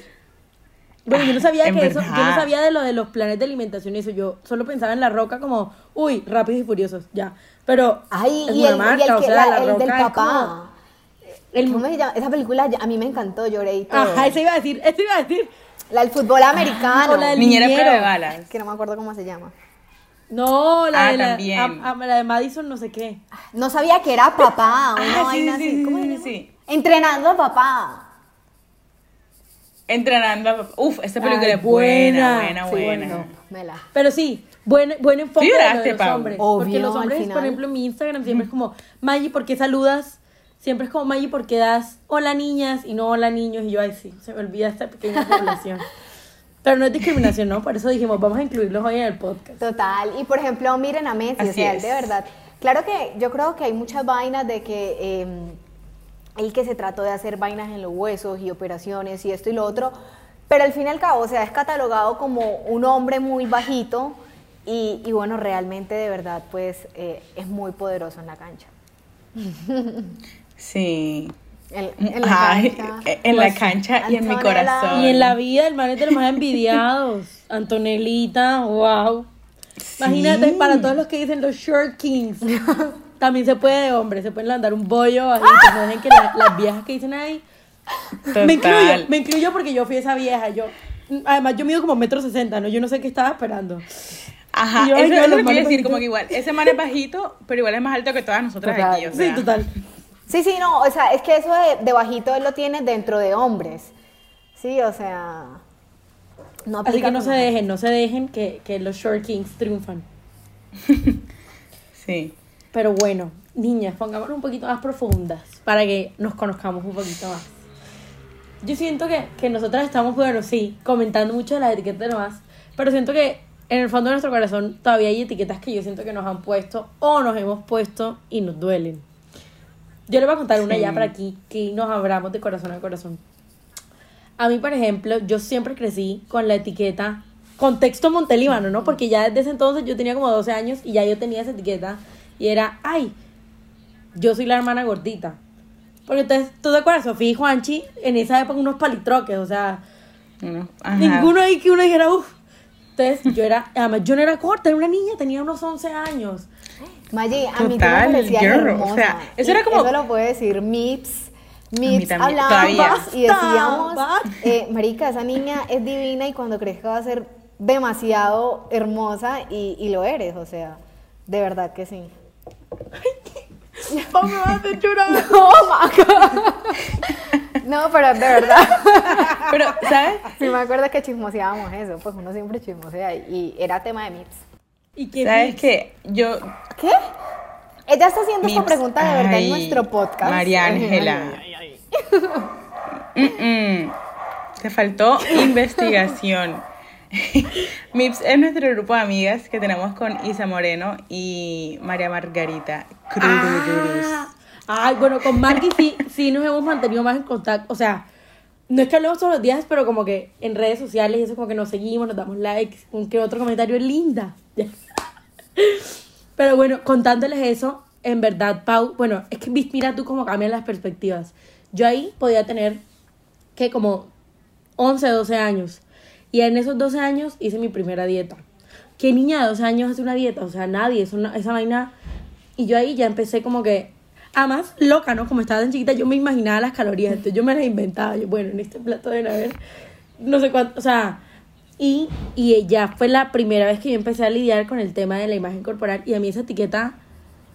Bueno, yo no sabía En que eso, yo no sabía de lo de los planes de alimentación y eso. Yo solo pensaba en la roca como, uy, rápidos y furiosos, ya. Pero Ay, es y una el, y marca, el, o que- sea, la- la, el roca del es como- papá. El- ¿Cómo se llama? Esa película a mí me encantó, lloré y todo. Ajá, eso iba a decir, eso iba a decir. La del fútbol americano. o la del- Niñera prueba de balas. Que no me acuerdo cómo se llama. No, la Ah, de la, también. a- a- la de Madison no sé qué. No sabía que era papá. Una Ah, sí, vaina sí, así. Entrenando a papá. Entrenando a papá. Uf, esa película Ay, es buena, buena. buena, Sí, buena. la. Pero sí, buen, buen enfoque Sí de lo de los Pau. hombres. Obvio, porque los hombres, por ejemplo, en mi Instagram siempre es como, Maggie, ¿por qué saludas? Siempre es como, Maggie, ¿por qué das hola niñas y no hola niños? Y yo, ay, sí, se me olvida esta pequeña población. Pero no es discriminación, ¿no? Por eso dijimos, vamos a incluirlos hoy en el podcast. Total. Y por ejemplo, miren a Messi, o Así sea, él es. de verdad. Claro que yo creo que hay muchas vainas de que eh, el que se trató de hacer vainas en los huesos y operaciones y esto y lo otro, pero al fin y al cabo, o sea, es catalogado como un hombre muy bajito y, y bueno, realmente de verdad, pues eh, es muy poderoso en la cancha. Sí. En, en la Ay, cancha. en la Pues, cancha y en mi corazón. Y en la vida, el man es de los más envidiados. Antonelita, wow. Imagínate, para todos los que dicen los short kings, también se puede de hombre, se pueden levantar un bollo ahí, que no dejen que la- las viejas que dicen ahí, Me incluyo, me incluyo porque yo fui esa vieja. Yo, además, yo mido como metro sesenta, ¿no? Yo no sé qué estaba esperando. Ajá, yo, eso ay, no, es lo que quiero decir, como que igual, ese man es bajito, pero igual es más alto que todas nosotras Total. aquí, o Sí, total. Sí, sí, no, o sea, es que eso de, de bajito él lo tiene dentro de hombres. Sí, o sea. No Así que no se dejen, no se dejen que, que los short kings triunfan. Sí. Pero bueno, niñas, pongámonos un poquito más profundas para que nos conozcamos un poquito más. Yo siento que, que nosotras estamos, bueno, sí, comentando mucho de las etiquetas nomás, pero siento que en el fondo de nuestro corazón todavía hay etiquetas que yo siento que nos han puesto o nos hemos puesto y nos duelen. Yo le voy a contar una Sí. ya para aquí, que nos abramos de corazón a corazón. A mí, por ejemplo, yo siempre crecí con la etiqueta contexto Montelíbano, ¿no? Porque ya desde ese entonces yo tenía como 12 años y ya yo tenía esa etiqueta y era, ay, yo soy la hermana gordita. Porque entonces, ¿tú te acuerdas? Sofía y Juanchi en esa época unos palitroques, o sea, ajá. ninguno ahí que uno dijera, uff. Entonces, yo era, además, yo no era corta, era una niña, tenía unos 11 años. Maggi, a mí tú me Total, parecías girl, hermosa. o sea, eso Y era como- Eso lo puede decir Mips. Mips hablábamos y decíamos, eh, marica, esa niña es divina y cuando crezca va a ser demasiado hermosa y, y lo eres, o sea, de verdad que sí. Oh, me vas a hacer llorar. No. No, pero de verdad. Pero, ¿sabes? Sí me acuerdo que chismoseábamos eso, pues uno siempre chismosea y era tema de Mips. ¿Y qué ¿Sabes fue? qué? Yo, ¿Qué? Ella está haciendo esta Mips, pregunta de verdad en nuestro podcast. María Ángela. Te faltó investigación. MIPS es nuestro grupo de amigas que tenemos con Isa Moreno y María Margarita Crudurus. Ah, ay, bueno, con Maggie sí, sí nos hemos mantenido más en contacto. O sea, no es que hablemos todos los días, pero como que en redes sociales y eso como que nos seguimos, nos damos likes, un que otro comentario es linda. Ya. Pero bueno, contándoles eso, en verdad, Pau, bueno, es que mira tú cómo cambian las perspectivas. Yo ahí podía tener que como 11, 12 años. Y en esos 12 años hice mi primera dieta. ¿Qué niña de 12 años hace una dieta? O sea, nadie, es una- esa vaina. Y yo ahí ya empecé como que, además, loca, ¿no? Como estaba tan chiquita, yo me imaginaba las calorías, entonces yo me las inventaba. Yo, bueno, en este plato deben haber no sé cuánto, o sea, y, y ya fue la primera vez que yo empecé a lidiar con el tema de la imagen corporal y a mí esa etiqueta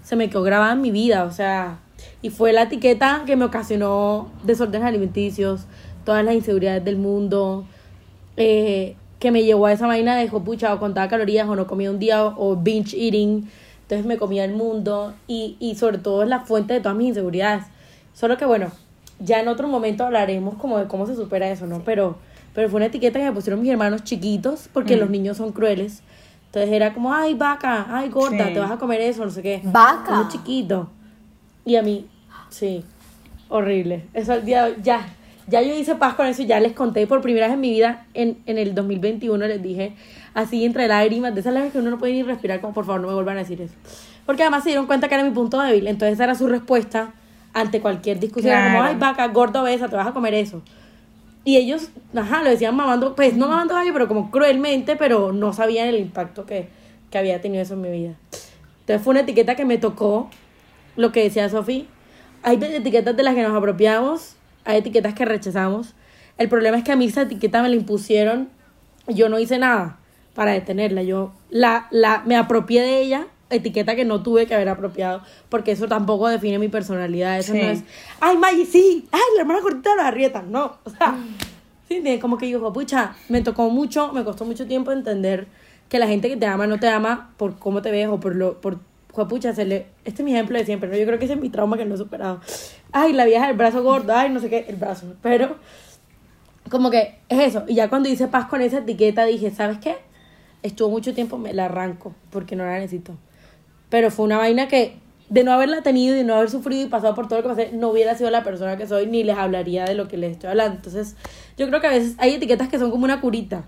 se me quedó grabada en mi vida, o sea, y fue la etiqueta que me ocasionó desórdenes alimenticios, todas las inseguridades del mundo, eh, que me llevó a esa vaina de pucha o contaba calorías o no comía un día o, o binge eating, entonces me comía el mundo y, y sobre todo es la fuente de todas mis inseguridades. Solo que bueno, ya en otro momento hablaremos como de cómo se supera eso, ¿no? Pero, pero fue una etiqueta que me pusieron mis hermanos chiquitos porque Mm. los niños son crueles. Entonces era como, ay, vaca, ay, gorda, Sí. te vas a comer eso, no sé qué. Vaca. Uno chiquito. Y a mí, sí, horrible. Eso al día de hoy, ya, ya yo hice paz con eso y ya les conté por primera vez en mi vida, en, en el 2021 les dije, así entre lágrimas, de esas lágrimas que uno no puede ni respirar, como por favor no me vuelvan a decir eso. Porque además se dieron cuenta que era mi punto débil, entonces esa era su respuesta ante cualquier discusión, era como, ay, vaca, gordo, obesa, te vas a comer eso. Y ellos, ajá, lo decían mamando, pues no mamando gallo, pero como cruelmente, pero no sabían el impacto que, que había tenido eso en mi vida. Entonces fue una etiqueta que me tocó, lo que decía Sofi. Hay etiquetas de las que nos apropiamos, hay etiquetas que rechazamos. El problema es que a mí esa etiqueta me la impusieron yo no hice nada para detenerla. Yo la, la, me apropié de ella, etiqueta que no tuve que haber apropiado, porque eso tampoco define mi personalidad. Eso Sí. no es, ay, Maggie, sí, ay, la hermana cortita de los arrietas. No, o sea, sí, de- como que yo, pucha, me tocó mucho, me costó mucho tiempo entender que la gente que te ama no te ama por cómo te ves o por lo, por, se le, este es mi ejemplo de siempre, ¿no? Yo creo que ese es mi trauma que no he superado. Ay, la vieja del brazo gordo, ay, no sé qué, el brazo, pero como que es eso. Y ya cuando hice paz con esa etiqueta dije, ¿sabes qué? Estuvo mucho tiempo, me la arranco porque no la necesito. Pero fue una vaina que de no haberla tenido y de no haber sufrido y pasado por todo lo que pasé, no hubiera sido la persona que soy ni les hablaría de lo que les estoy hablando. Entonces, yo creo que a veces hay etiquetas que son como una curita,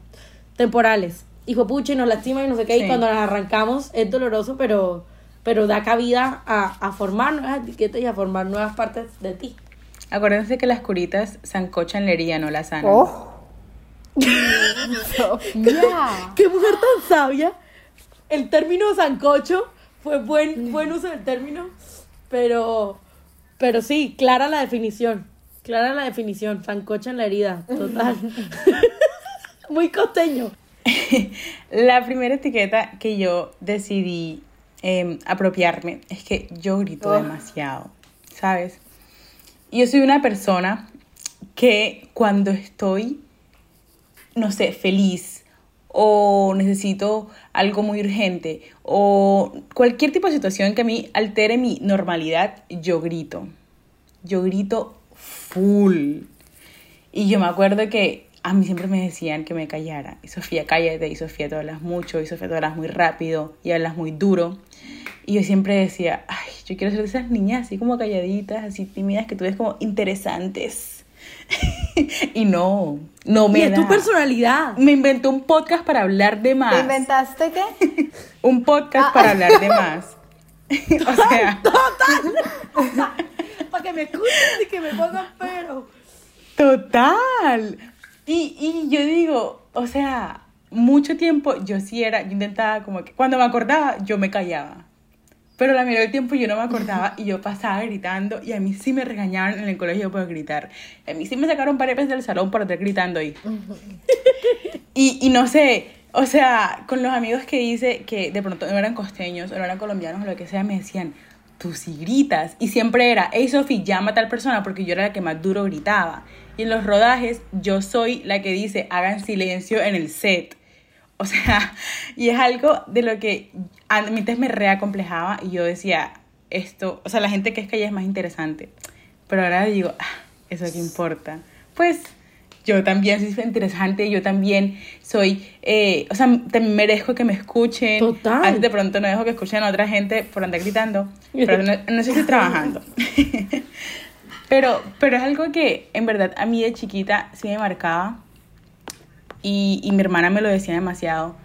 temporales. Hijo pucha y nos lastima y no sé qué, y cuando las arrancamos es doloroso, pero, pero da cabida a, a formar nuevas etiquetas y a formar nuevas partes de ti. Acuérdense que las curitas sancochan la herida, no la sanan. Oh. Sofía. ¡Qué mujer tan sabia! El término sancocho fue buen, buen uso del término, pero, pero sí, clara la definición. Clara la definición, fancocha en la herida, total. Muy costeño. La primera etiqueta que yo decidí em, apropiarme es que yo grito Oh. demasiado, ¿sabes? Yo soy una persona que cuando estoy, no sé, feliz o necesito algo muy urgente o cualquier tipo de situación que a mí altere mi normalidad, yo grito. Yo grito full. Y yo me acuerdo que a mí siempre me decían que me callara. Y Sofía, cállate. Y Sofía, tú hablas mucho. Y Sofía, tú hablas muy rápido. Y hablas muy duro. Y yo siempre decía, ay, yo quiero ser de esas niñas así como calladitas, así tímidas, que tú ves como interesantes. y no, no me y es tu da. personalidad. Me inventé un podcast para hablar de más. ¿Te inventaste qué? Un podcast Ah. para hablar de más. o sea, Para que me escuchen y que me pongan pero. Total. Y, y yo digo, o sea, mucho tiempo yo sí era, yo intentaba como que, cuando me acordaba, yo me callaba. Pero la mayoría del tiempo yo no me acordaba y yo pasaba gritando y a mí sí me regañaban en el colegio por gritar. A mí sí me sacaron paredes del salón por estar gritando ahí. Y, y no sé, o sea, con los amigos que hice que de pronto no eran costeños o no eran colombianos o lo que sea, me decían, tú sí gritas. Y siempre era, hey Sofi, llama a tal persona porque yo era la que más duro gritaba. Y en los rodajes yo soy la que dice, hagan silencio en el set. O sea, y es algo de lo que antes me reacomplejaba y yo decía, esto, o sea, la gente que es callada es más interesante. Pero ahora digo, ah, eso qué importa. Pues yo también soy interesante, yo también soy, eh, o sea, también merezco que me escuchen. Total. A veces de pronto no dejo que escuchen a otra gente por andar gritando, pero no, no sé si estoy trabajando. pero, pero es algo que en verdad a mí de chiquita sí me marcaba y, y mi hermana me lo decía demasiado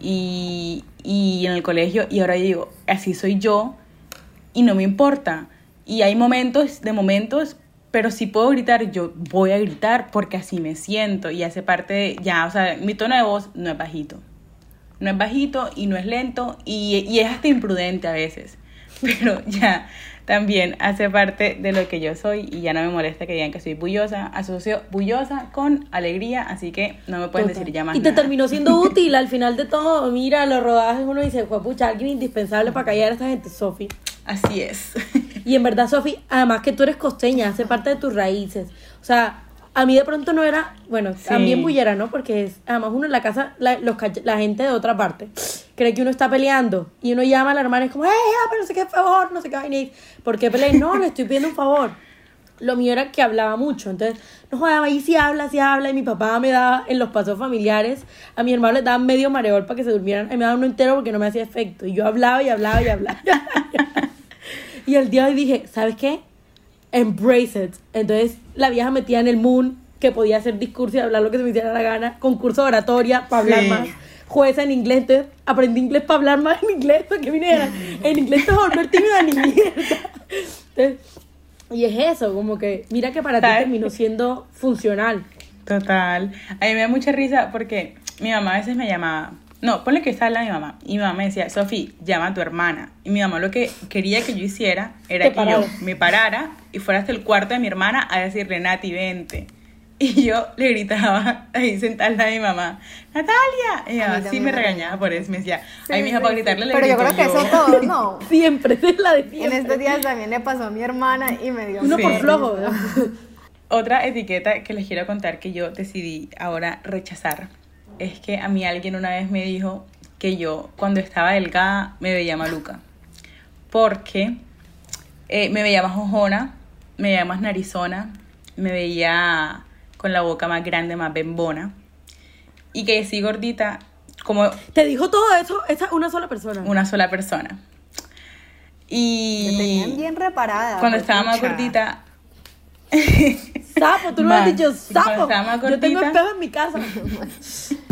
y, y en el colegio y ahora digo, así soy yo y no me importa. Y hay momentos de momentos, pero si puedo gritar, yo voy a gritar porque así me siento y hace parte de, ya, o sea, mi tono de voz no es bajito. No es bajito y no es lento y, y es hasta imprudente a veces. Pero ya también hace parte de lo que yo soy y ya no me molesta que digan que soy bullosa. Asocio bullosa con alegría, así que no me pueden Total. decir ya más Y te nada. terminó siendo útil al final de todo. Mira, los rodajes uno dice, fue pucha, alguien indispensable para callar a esta gente, Sofi. Así es. Y en verdad, Sofi, además que tú eres costeña, hace parte de tus raíces. O sea, a mí de pronto no era, bueno, Sí. también bullera, ¿no? Porque es, además uno en la casa, la, los, la gente de otra parte, cree que uno está peleando y uno llama a la hermana y es como, ¡eh, ya, pero no sé qué favor, no sé qué vaina! ¿Por qué peleé? No, le estoy pidiendo un favor. Lo mío era que hablaba mucho, entonces, no jodas, ahí sí habla, sí habla, y mi papá me daba en los pasos familiares, a mi hermano le daba medio mareol para que se durmieran, y me daba uno entero porque no me hacía efecto, y yo hablaba y hablaba y hablaba. y el día de hoy dije, ¿sabes qué? Embrace it. Entonces, la vieja metía en el moon, que podía hacer discurso y hablar lo que se me hiciera la gana, concurso de oratoria para hablar Sí. más, jueza en inglés, entonces aprendí inglés para hablar más en inglés, para que viniera. En inglés te volver tímida ni mierda. Entonces, y es eso, como que, mira que para ti terminó siendo funcional. Total. A mí me da mucha risa porque mi mamá a veces me llamaba. No, ponle que está hablando mi mamá. Y mi mamá me decía, Sofi, llama a tu hermana. Y mi mamá lo que quería que yo hiciera era Te que yo me parara y fuera hasta el cuarto de mi hermana a decirle, Nati, vente. Y yo le gritaba ahí sentada de mi mamá, Natalia. Y A mamá sí me regañaba por eso. Me decía, Sí, ay, mi hija, sí, para sí. gritarle le Pero yo creo que eso todos, no. Siempre, es la de En siempre. estos días también le pasó a mi hermana y me dio Uno Sí. por flojo. ¿verdad? Otra etiqueta que les quiero contar que yo decidí ahora rechazar es que a mí alguien una vez me dijo que yo cuando estaba delgada me veía maluca. Porque eh, me veía más ojona, me veía más narizona, me veía con la boca más grande, más bembona. Y que sí gordita como Te dijo todo eso esa una sola persona. una sola persona. Y Me tenían bien reparada. cuando estaba más gordita, Sapo, tú no has Más. dicho Y cuando sapo. estaba más Yo tengo gordita- espejo en mi casa.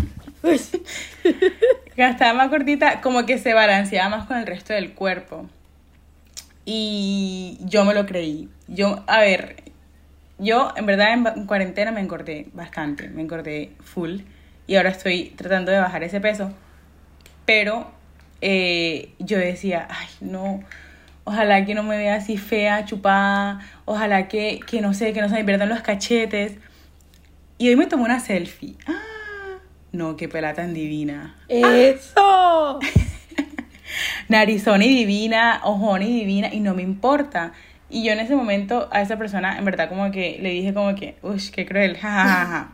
Estaba más gordita, como que se balanceaba más con el resto del cuerpo. Y yo me lo creí. Yo, a ver, yo en verdad en, cuarentena me engordé bastante, me engordé full. Y ahora estoy tratando de bajar ese peso. Pero eh, yo decía, ay, no. ojalá que no me vea así fea, chupada, ojalá que, que no sé, que no se me pierdan los cachetes. Y hoy me tomó una selfie. ¡Ah! No, qué pela tan divina. ¡Eso! Narizona y divina, ojón y divina, y no me importa. Y yo en ese momento a esa persona, en verdad, como que le dije como que, uy, qué cruel, jajaja.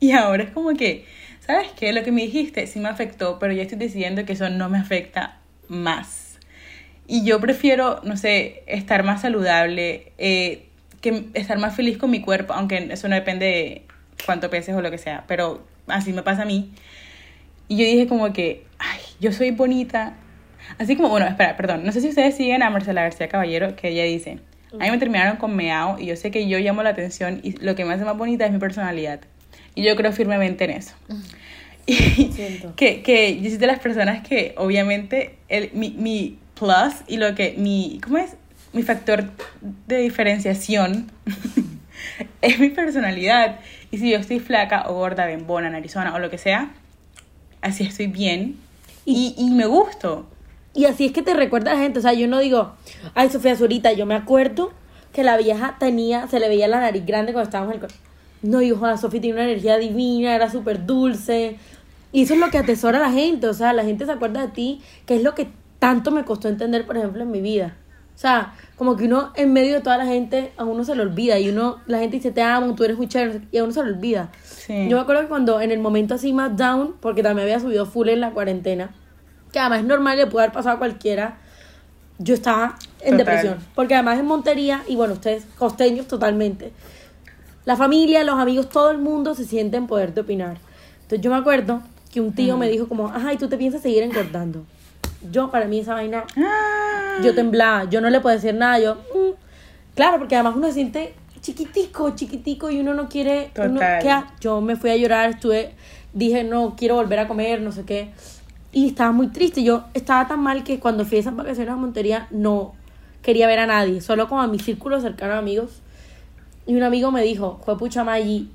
y ahora es como que, ¿sabes qué? Lo que me dijiste sí me afectó, pero ya estoy decidiendo que eso no me afecta más. Y yo prefiero, no sé, estar más saludable, eh, que estar más feliz con mi cuerpo, aunque eso no depende de cuánto peses o lo que sea, pero así me pasa a mí. Y yo dije como que, ay, yo soy bonita. Así como, bueno, espera, perdón, no sé si ustedes siguen a Marcela García Caballero, que ella dice, a mí me terminaron con meao y yo sé que yo llamo la atención y lo que me hace más bonita es mi personalidad. Y yo creo firmemente en eso. Y que, que yo soy de las personas que obviamente el, mi, mi plus y lo que mi, ¿cómo es? Mi factor de diferenciación es mi personalidad. Y si yo estoy flaca o gorda, bembona, narizona o lo que sea, así estoy bien y, y me gusto. Y así es que te recuerda a la gente. O sea, yo no digo, ay, Sofía Zurita, yo me acuerdo que la vieja tenía, se le veía la nariz grande cuando estábamos en el No, hijo, la Sofía tiene una energía divina, era súper dulce. Y eso es lo que atesora a la gente. O sea, la gente se acuerda de ti, que es lo que tanto me costó entender, por ejemplo, en mi vida. O sea, como que uno en medio de toda la gente, a uno se le olvida. Y uno, la gente dice, te amo, tú eres muy chévere. Y a uno se le olvida. Sí. Yo me acuerdo que cuando en el momento así más down, porque también había subido full en la cuarentena, que además es normal, le puede haber pasado a cualquiera, yo estaba en Total. depresión. Porque además en Montería, y bueno, ustedes costeños totalmente, la familia, los amigos, todo el mundo se siente en poder de opinar. Entonces yo me acuerdo que un tío me dijo como, ajá, ¿y tú te piensas seguir engordando? Yo, para mí esa vaina, Ah, yo temblaba, yo no le puedo decir nada, yo, mm. claro, porque además uno se siente chiquitico, chiquitico y uno no quiere, uno- Total. ¿qué ha- yo me fui a llorar, estuve, dije, no, quiero volver a comer, no sé qué, y estaba muy triste, yo estaba tan mal que cuando fui a esas vacaciones a Montería no quería ver a nadie, solo como a mi círculo cercano de amigos, y un amigo me dijo, fue pucha Maggi,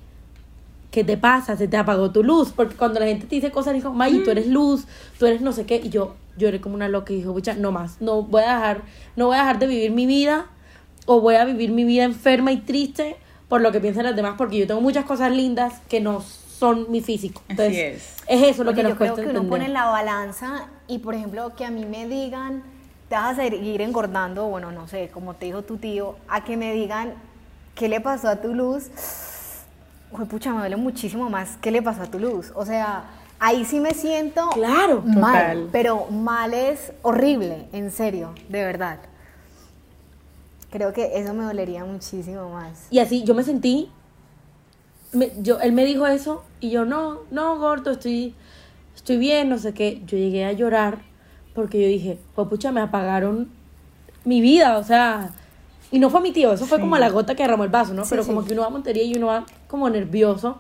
¿qué te pasa? Se te apagó tu luz. Porque cuando la gente te dice cosas, dijo, Maggi, tú eres luz, tú eres no sé qué. Y yo lloré como una loca y dije, pucha, no más. No voy a dejar, no voy a dejar de vivir mi vida o voy a vivir mi vida enferma y triste por lo que piensan los demás. Porque yo tengo muchas cosas lindas que no son mi físico. Así Entonces, es. eso lo Oye, que nos yo creo cuesta que uno entender. pone en la balanza y, por ejemplo, que a mí me digan, te vas a seguir engordando, bueno, no sé, como te dijo tu tío, a que me digan, ¿qué le pasó a tu luz? Pucha, me duele muchísimo más, ¿qué le pasó a tu luz? O sea, ahí sí me siento Claro. mal, Total. pero mal es horrible, en serio, de verdad. Creo que eso me dolería muchísimo más. Y así yo me sentí, me- yo, él me dijo eso y yo no, no, gordo, estoy, estoy bien, no sé qué. Yo llegué a llorar porque yo dije, pucha, me apagaron mi vida, o sea, y no fue mi tío, eso fue Sí. como la gota que derramó el vaso, ¿no? Sí, Pero sí. como que uno va a Montería y uno va como nervioso.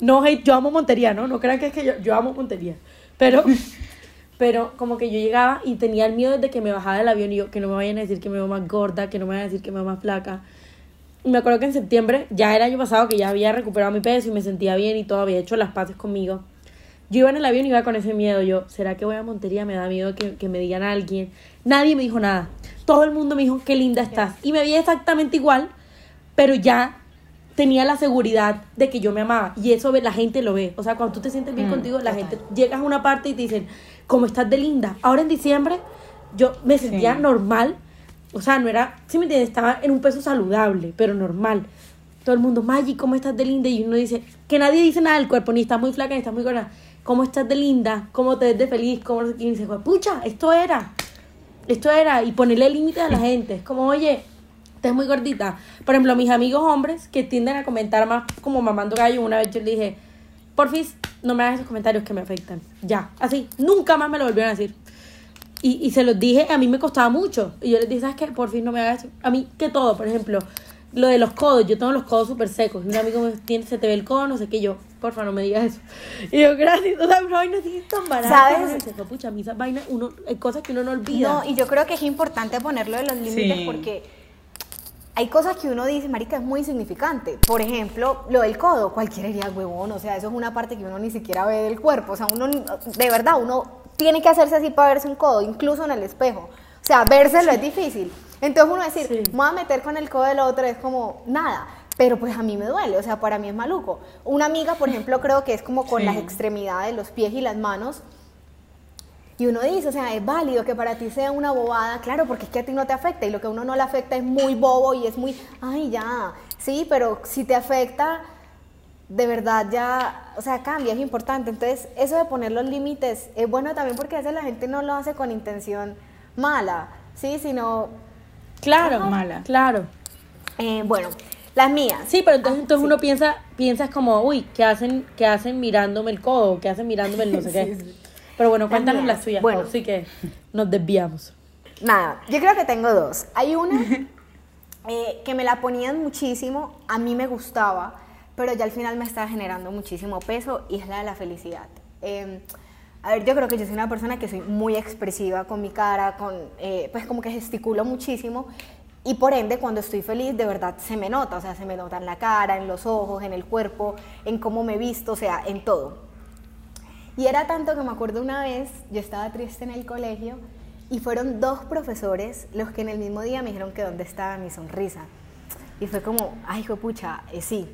No, hate, yo amo Montería, ¿no? No crean que es que yo, yo amo Montería. Pero, pero como que yo llegaba y tenía el miedo desde que me bajaba del avión y yo, que no me vayan a decir que me veo más gorda, que no me vayan a decir que me veo más flaca. Y me acuerdo que en septiembre, ya el año pasado, que ya había recuperado mi peso y me sentía bien y todo, había hecho las paces conmigo. Yo iba en el avión y iba con ese miedo. Yo, ¿será que voy a Montería? Me da miedo que, que me digan a alguien. Nadie me dijo nada. Todo el mundo me dijo, qué linda estás. Y me veía exactamente igual, pero ya tenía la seguridad de que yo me amaba. Y eso ve- la gente lo ve. O sea, cuando tú te sientes bien Mm, contigo, la gente llegas a una parte y te dicen, ¿cómo estás de linda? Ahora en diciembre, yo me sentía Sí. normal. O sea, no era, sí me entiendes, estaba en un peso saludable, pero normal. Todo el mundo, Maggi, ¿cómo estás de linda? Y uno dice, que nadie dice nada del cuerpo, ni estás muy flaca, ni estás muy gorda. ¿Cómo estás de linda? ¿Cómo te ves de feliz? ¿Cómo? Y dice, pucha, esto era. Esto era. Y ponerle límites a la gente. Es como, oye, estás muy gordita. Por ejemplo, mis amigos hombres que tienden a comentar más como mamando gallo, una vez yo le dije, porfis, no me hagas esos comentarios que me afectan. Ya, así. Nunca más me lo volvieron a decir. Y, y se los dije, a mí me costaba mucho. Y yo les dije, ¿sabes qué? Por fin no me hagas eso. A mí, que todo, por ejemplo, lo de los codos, yo tengo los codos súper secos. Y un amigo me tiene, se te ve el codo, no sé qué, yo, porfa, no me digas eso. Y yo, gracias, o sea, una vaina así tan barata. ¿Sabes? Y yo, Pucha, a mí esas vainas, uno, hay cosas que uno no olvida. No, y yo creo que es importante ponerlo de los límites Sí. porque hay cosas que uno dice, marica, es muy insignificante. Por ejemplo, lo del codo, cualquiera diría, huevón, o sea, eso es una parte que uno ni siquiera ve del cuerpo. O sea, uno, de verdad, uno tiene que hacerse así para verse un codo, incluso en el espejo. O sea, vérselo es difícil. Entonces uno decir, me voy a meter con el codo del otro es como nada. Pero pues a mí me duele, o sea, para mí es maluco. Una amiga, por ejemplo, creo que es como con las extremidades, los pies y las manos. Y uno dice, o sea, es válido que para ti sea una bobada, claro, porque es que a ti no te afecta y lo que a uno no le afecta es muy bobo y es muy, ay, ya, sí, pero si te afecta, de verdad ya, o sea, cambia, es importante. Entonces, eso de poner los límites es bueno también porque a veces la gente no lo hace con intención mala, ¿sí? Sino... Claro, mala. Claro. Eh, bueno, las mías. Sí, pero entonces, ah, entonces uno piensa, piensas como, uy, ¿qué hacen, qué hacen mirándome el codo? ¿Qué hacen mirándome el no sé qué? Pero bueno, cuéntanos las, tuyas, bueno, sí que nos desviamos. Nada, yo creo que tengo dos. Hay una eh, que me la ponían muchísimo, a mí me gustaba, pero ya al final me está generando muchísimo peso y es la de la felicidad. Em, a ver, yo creo que yo soy una persona que soy muy expresiva con mi cara, con, eh, pues como que gesticulo muchísimo y por ende cuando estoy feliz de verdad se me nota, o sea, se me nota en la cara, en los ojos, en el cuerpo, en cómo me visto, o sea, en todo. Y era tanto que me acuerdo una vez, yo estaba triste en el colegio y fueron dos profesores los que en el mismo día me dijeron que dónde estaba mi sonrisa. Y fue como, ay, hijo pucha, eh, sí,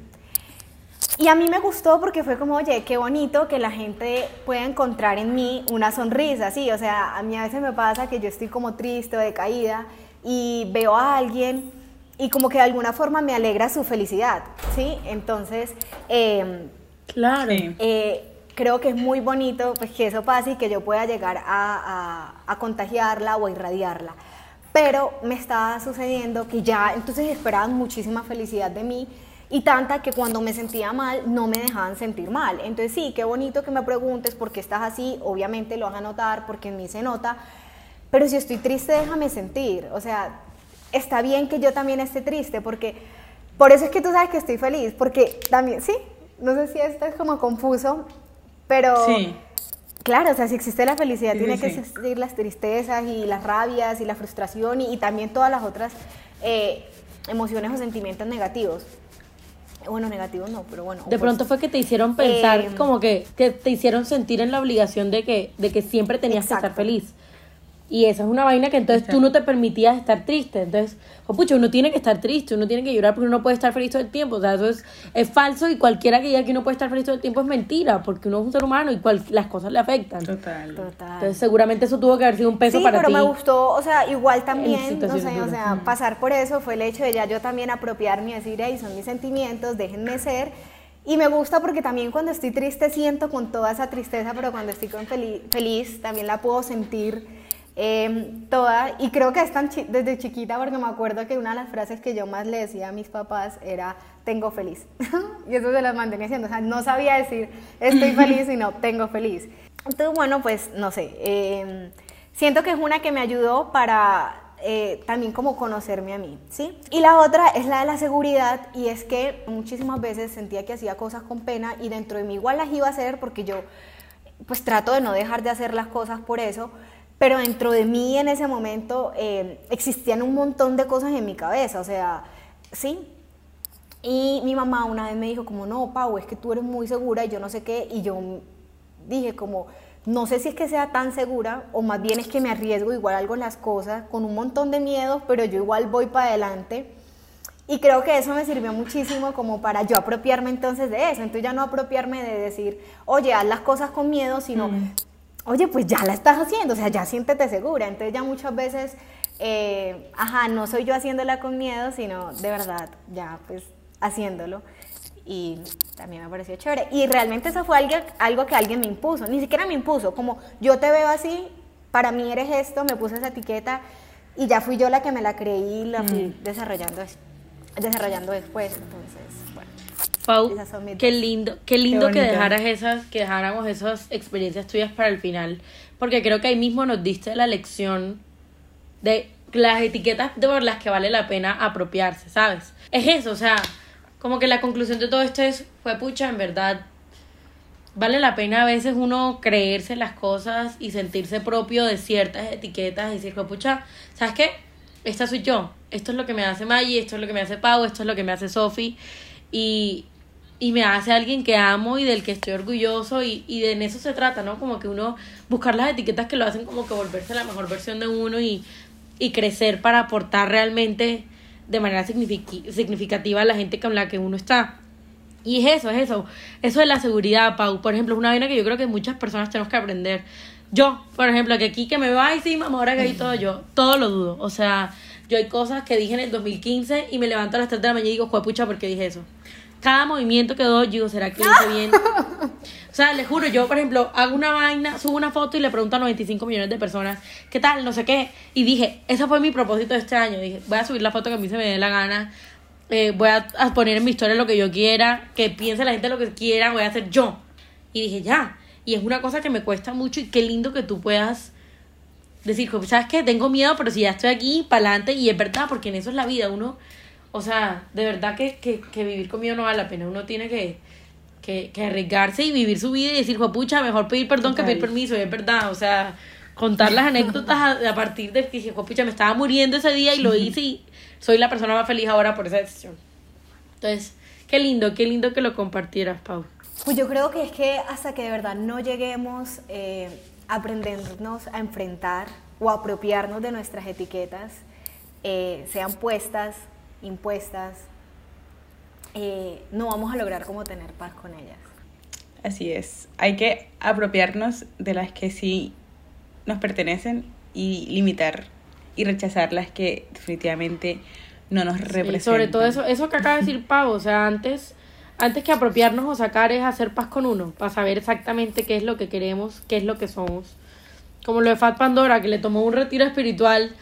y a mí me gustó porque fue como, oye, qué bonito que la gente pueda encontrar en mí una sonrisa, sí, o sea, a mí a veces me pasa que yo estoy como triste o decaída y veo a alguien y como que de alguna forma me alegra su felicidad, ¿sí? Entonces, em, claro. Eh, creo que es muy bonito pues, que eso pase y que yo pueda llegar a, a, a contagiarla o a irradiarla. Pero me estaba sucediendo que ya entonces esperaban muchísima felicidad de mí y tanta que cuando me sentía mal no me dejaban sentir mal. Entonces sí, qué bonito que me preguntes por qué estás así, obviamente lo vas a notar porque en mí se nota, pero si estoy triste déjame sentir, o sea, está bien que yo también esté triste porque por eso es que tú sabes que estoy feliz, porque también, sí, no sé si esto es como confuso, pero... Sí. Claro, o sea, si existe la felicidad, tiene que existir las tristezas y las rabias y la frustración y, también todas las otras eh, emociones o sentimientos negativos. Bueno, negativo no, pero bueno. De pronto fue que te hicieron pensar, eh, como que, que, te hicieron sentir en la obligación de que, de que siempre tenías que estar feliz. Y esa es una vaina que entonces tú no te permitías estar triste. Entonces, oh, pucha, uno tiene que estar triste, uno tiene que llorar porque uno no puede estar feliz todo el tiempo. O sea, eso es, es falso y cualquiera que diga que uno puede estar feliz todo el tiempo es mentira, porque uno es un ser humano y cual, las cosas le afectan. Total. Total. Entonces, seguramente eso tuvo que haber sido un peso para ti. Sí, pero me gustó, o sea, igual también, no sé, o sea, pasar por eso fue el hecho de ya yo también apropiarme y decir, hey, son mis sentimientos, déjenme ser. Y me gusta porque también cuando estoy triste siento con toda esa tristeza, pero cuando estoy con feliz también la puedo sentir Em, toda, y creo que es tan desde chiquita porque me acuerdo que una de las frases que yo más le decía a mis papás era tengo feliz. y eso se las mantenía haciendo, o sea, no sabía decir estoy feliz, sino tengo feliz. Entonces, bueno, pues no sé, em, siento que es una que me ayudó para eh, también como conocerme a mí, ¿sí? Y la otra es la de la seguridad y es que muchísimas veces sentía que hacía cosas con pena y dentro de mí igual las iba a hacer porque yo pues trato de no dejar de hacer las cosas por eso, pero dentro de mí en ese momento eh, existían un montón de cosas en mi cabeza, o sea, sí. Y mi mamá una vez me dijo como, no, Pau, es que tú eres muy segura y yo no sé qué, y yo dije como, no sé si es que sea tan segura o más bien es que me arriesgo igual algo en las cosas, con un montón de miedos, pero yo igual voy para adelante. Y creo que eso me sirvió muchísimo como para yo apropiarme entonces de eso. Entonces ya no apropiarme de decir, oye, haz las cosas con miedo, sino mm oye, pues ya la estás haciendo, o sea, ya siéntete segura. Entonces ya muchas veces, eh, ajá, no soy yo haciéndola con miedo, sino de verdad, ya pues haciéndolo. Y también me pareció chévere. Y realmente eso fue algo, algo que alguien me impuso, ni siquiera me impuso, como yo te veo así, para mí eres esto, me puse esa etiqueta y ya fui yo la que me la creí y la fui mm. desarrollando, desarrollando después. Entonces. Pau, qué lindo, qué lindo que dejaras esas, que dejáramos esas experiencias tuyas para el final, porque creo que ahí mismo nos diste la lección de las etiquetas por las que vale la pena apropiarse, ¿sabes? Es eso, o sea, como que la conclusión de todo esto es, fue pucha, en verdad, vale la pena a veces uno creerse las cosas y sentirse propio de ciertas etiquetas y decir, fue pucha, ¿sabes qué? Esta soy yo, esto es lo que me hace Maggie, esto es lo que me hace Pau, esto es lo que me hace Sophie, y, y me hace alguien que amo y del que estoy orgulloso y, y de en eso se trata, ¿no? Como que uno buscar las etiquetas que lo hacen como que volverse la mejor versión de uno y, y crecer para aportar realmente de manera signific- significativa a la gente con la que uno está. Y es eso, es eso. Eso de la seguridad, Pau. Por ejemplo, es una vaina que yo creo que muchas personas tenemos que aprender. Yo, por ejemplo, que aquí que me va, ay, sí, mamá, ahora que ahí todo yo, todo lo dudo. O sea, yo hay cosas que dije en el 2015 y me levanto a las 3 de la mañana y digo, pucha, ¿por qué dije eso? Cada movimiento que doy, digo, ¿será que lo hice bien? O sea, les juro, yo, por ejemplo, hago una vaina, subo una foto y le pregunto a 95 millones de personas, ¿qué tal? No sé qué. Y dije, ese fue mi propósito este año. Dije, voy a subir la foto que a mí se me dé la gana. eh, voy a, a poner en mi historia lo que yo quiera. Que piense la gente lo que quiera. Voy a hacer yo. Y dije, ya. Y es una cosa que me cuesta mucho y qué lindo que tú puedas decir, ¿sabes qué? Tengo miedo, pero si ya estoy aquí, para adelante. Y es verdad, porque en eso es la vida. Uno, o sea, de verdad que, que, que vivir con miedo no vale la pena. Uno tiene que, que, que arriesgarse y vivir su vida y decir, pucha, mejor pedir perdón que pedir permiso. Y es verdad, o sea, contar las anécdotas a, a partir de que dije, pucha, me estaba muriendo ese día y lo hice y soy la persona más feliz ahora por esa decisión. Entonces, qué lindo, qué lindo que lo compartieras, Pau. Pues yo creo que es que hasta que de verdad no lleguemos eh, a aprendernos a enfrentar o apropiarnos de nuestras etiquetas, eh, sean puestas, impuestas, eh, no vamos a lograr como tener paz con ellas. Así es. Hay que apropiarnos de las que sí nos pertenecen y limitar y rechazar las que definitivamente no nos Sí, representan. sobre todo eso, eso que acaba de decir Pau, o sea, antes, antes que apropiarnos o sacar es hacer paz con uno, para saber exactamente qué es lo que queremos, qué es lo que somos. Como lo de Fat Pandora, que le tomó un retiro espiritual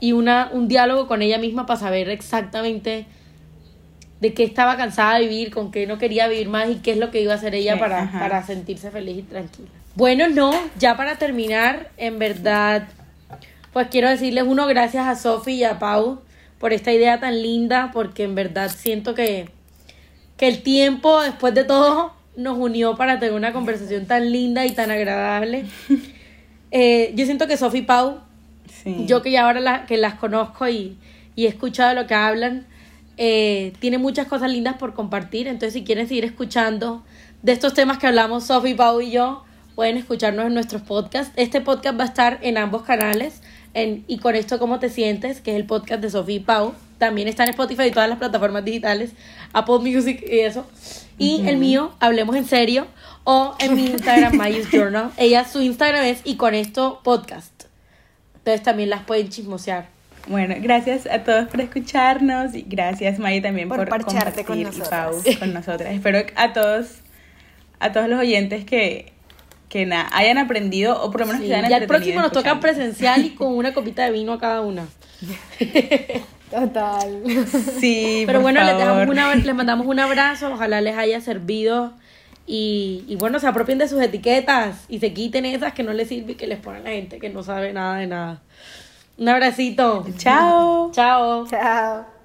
y una, un diálogo con ella misma para saber exactamente de qué estaba cansada de vivir, con qué no quería vivir más y qué es lo que iba a hacer ella Sí, para, ajá. para sentirse feliz y tranquila. Bueno, no, ya para terminar, en verdad, pues quiero decirles uno, gracias a Sofi y a Pau por esta idea tan linda, porque en verdad siento que, que el tiempo, después de todo, nos unió para tener una conversación tan linda y tan agradable. Eh, yo siento que Sofi y Pau Sí. yo que ya ahora la- que las conozco y, y he escuchado lo que hablan, eh, tiene muchas cosas lindas por compartir. Entonces, si quieren seguir escuchando de estos temas que hablamos Sofi, Pau y yo, pueden escucharnos en nuestros podcasts. Este podcast va a estar en ambos canales. En, y con esto, ¿cómo te sientes? Que es el podcast de Sofi y Pau. También está en Spotify y todas las plataformas digitales, Apple Music y eso. Y el mío, Hablemos en Serio, o en mi Instagram, Mayus Journal. Ella, su Instagram es y con esto podcast. Entonces también las pueden chismosear. Bueno, gracias a todos por escucharnos y gracias Maya también Por por, parcharte con compartir y Pau nosotras. con nosotras. Espero a todos a todos los oyentes que que na- hayan aprendido o por lo menos Sí, que hayan Ya el próximo nos toca presencial y con una copita de vino a cada una. Total. Sí, Pero por bueno, les, dejamos favor. una- les mandamos un abrazo, ojalá les haya servido. Y, y bueno, se apropien de sus etiquetas y se quiten esas que no les sirven y que les ponen a la gente que no sabe nada de nada. Un abracito. Chao. Chao. Chao.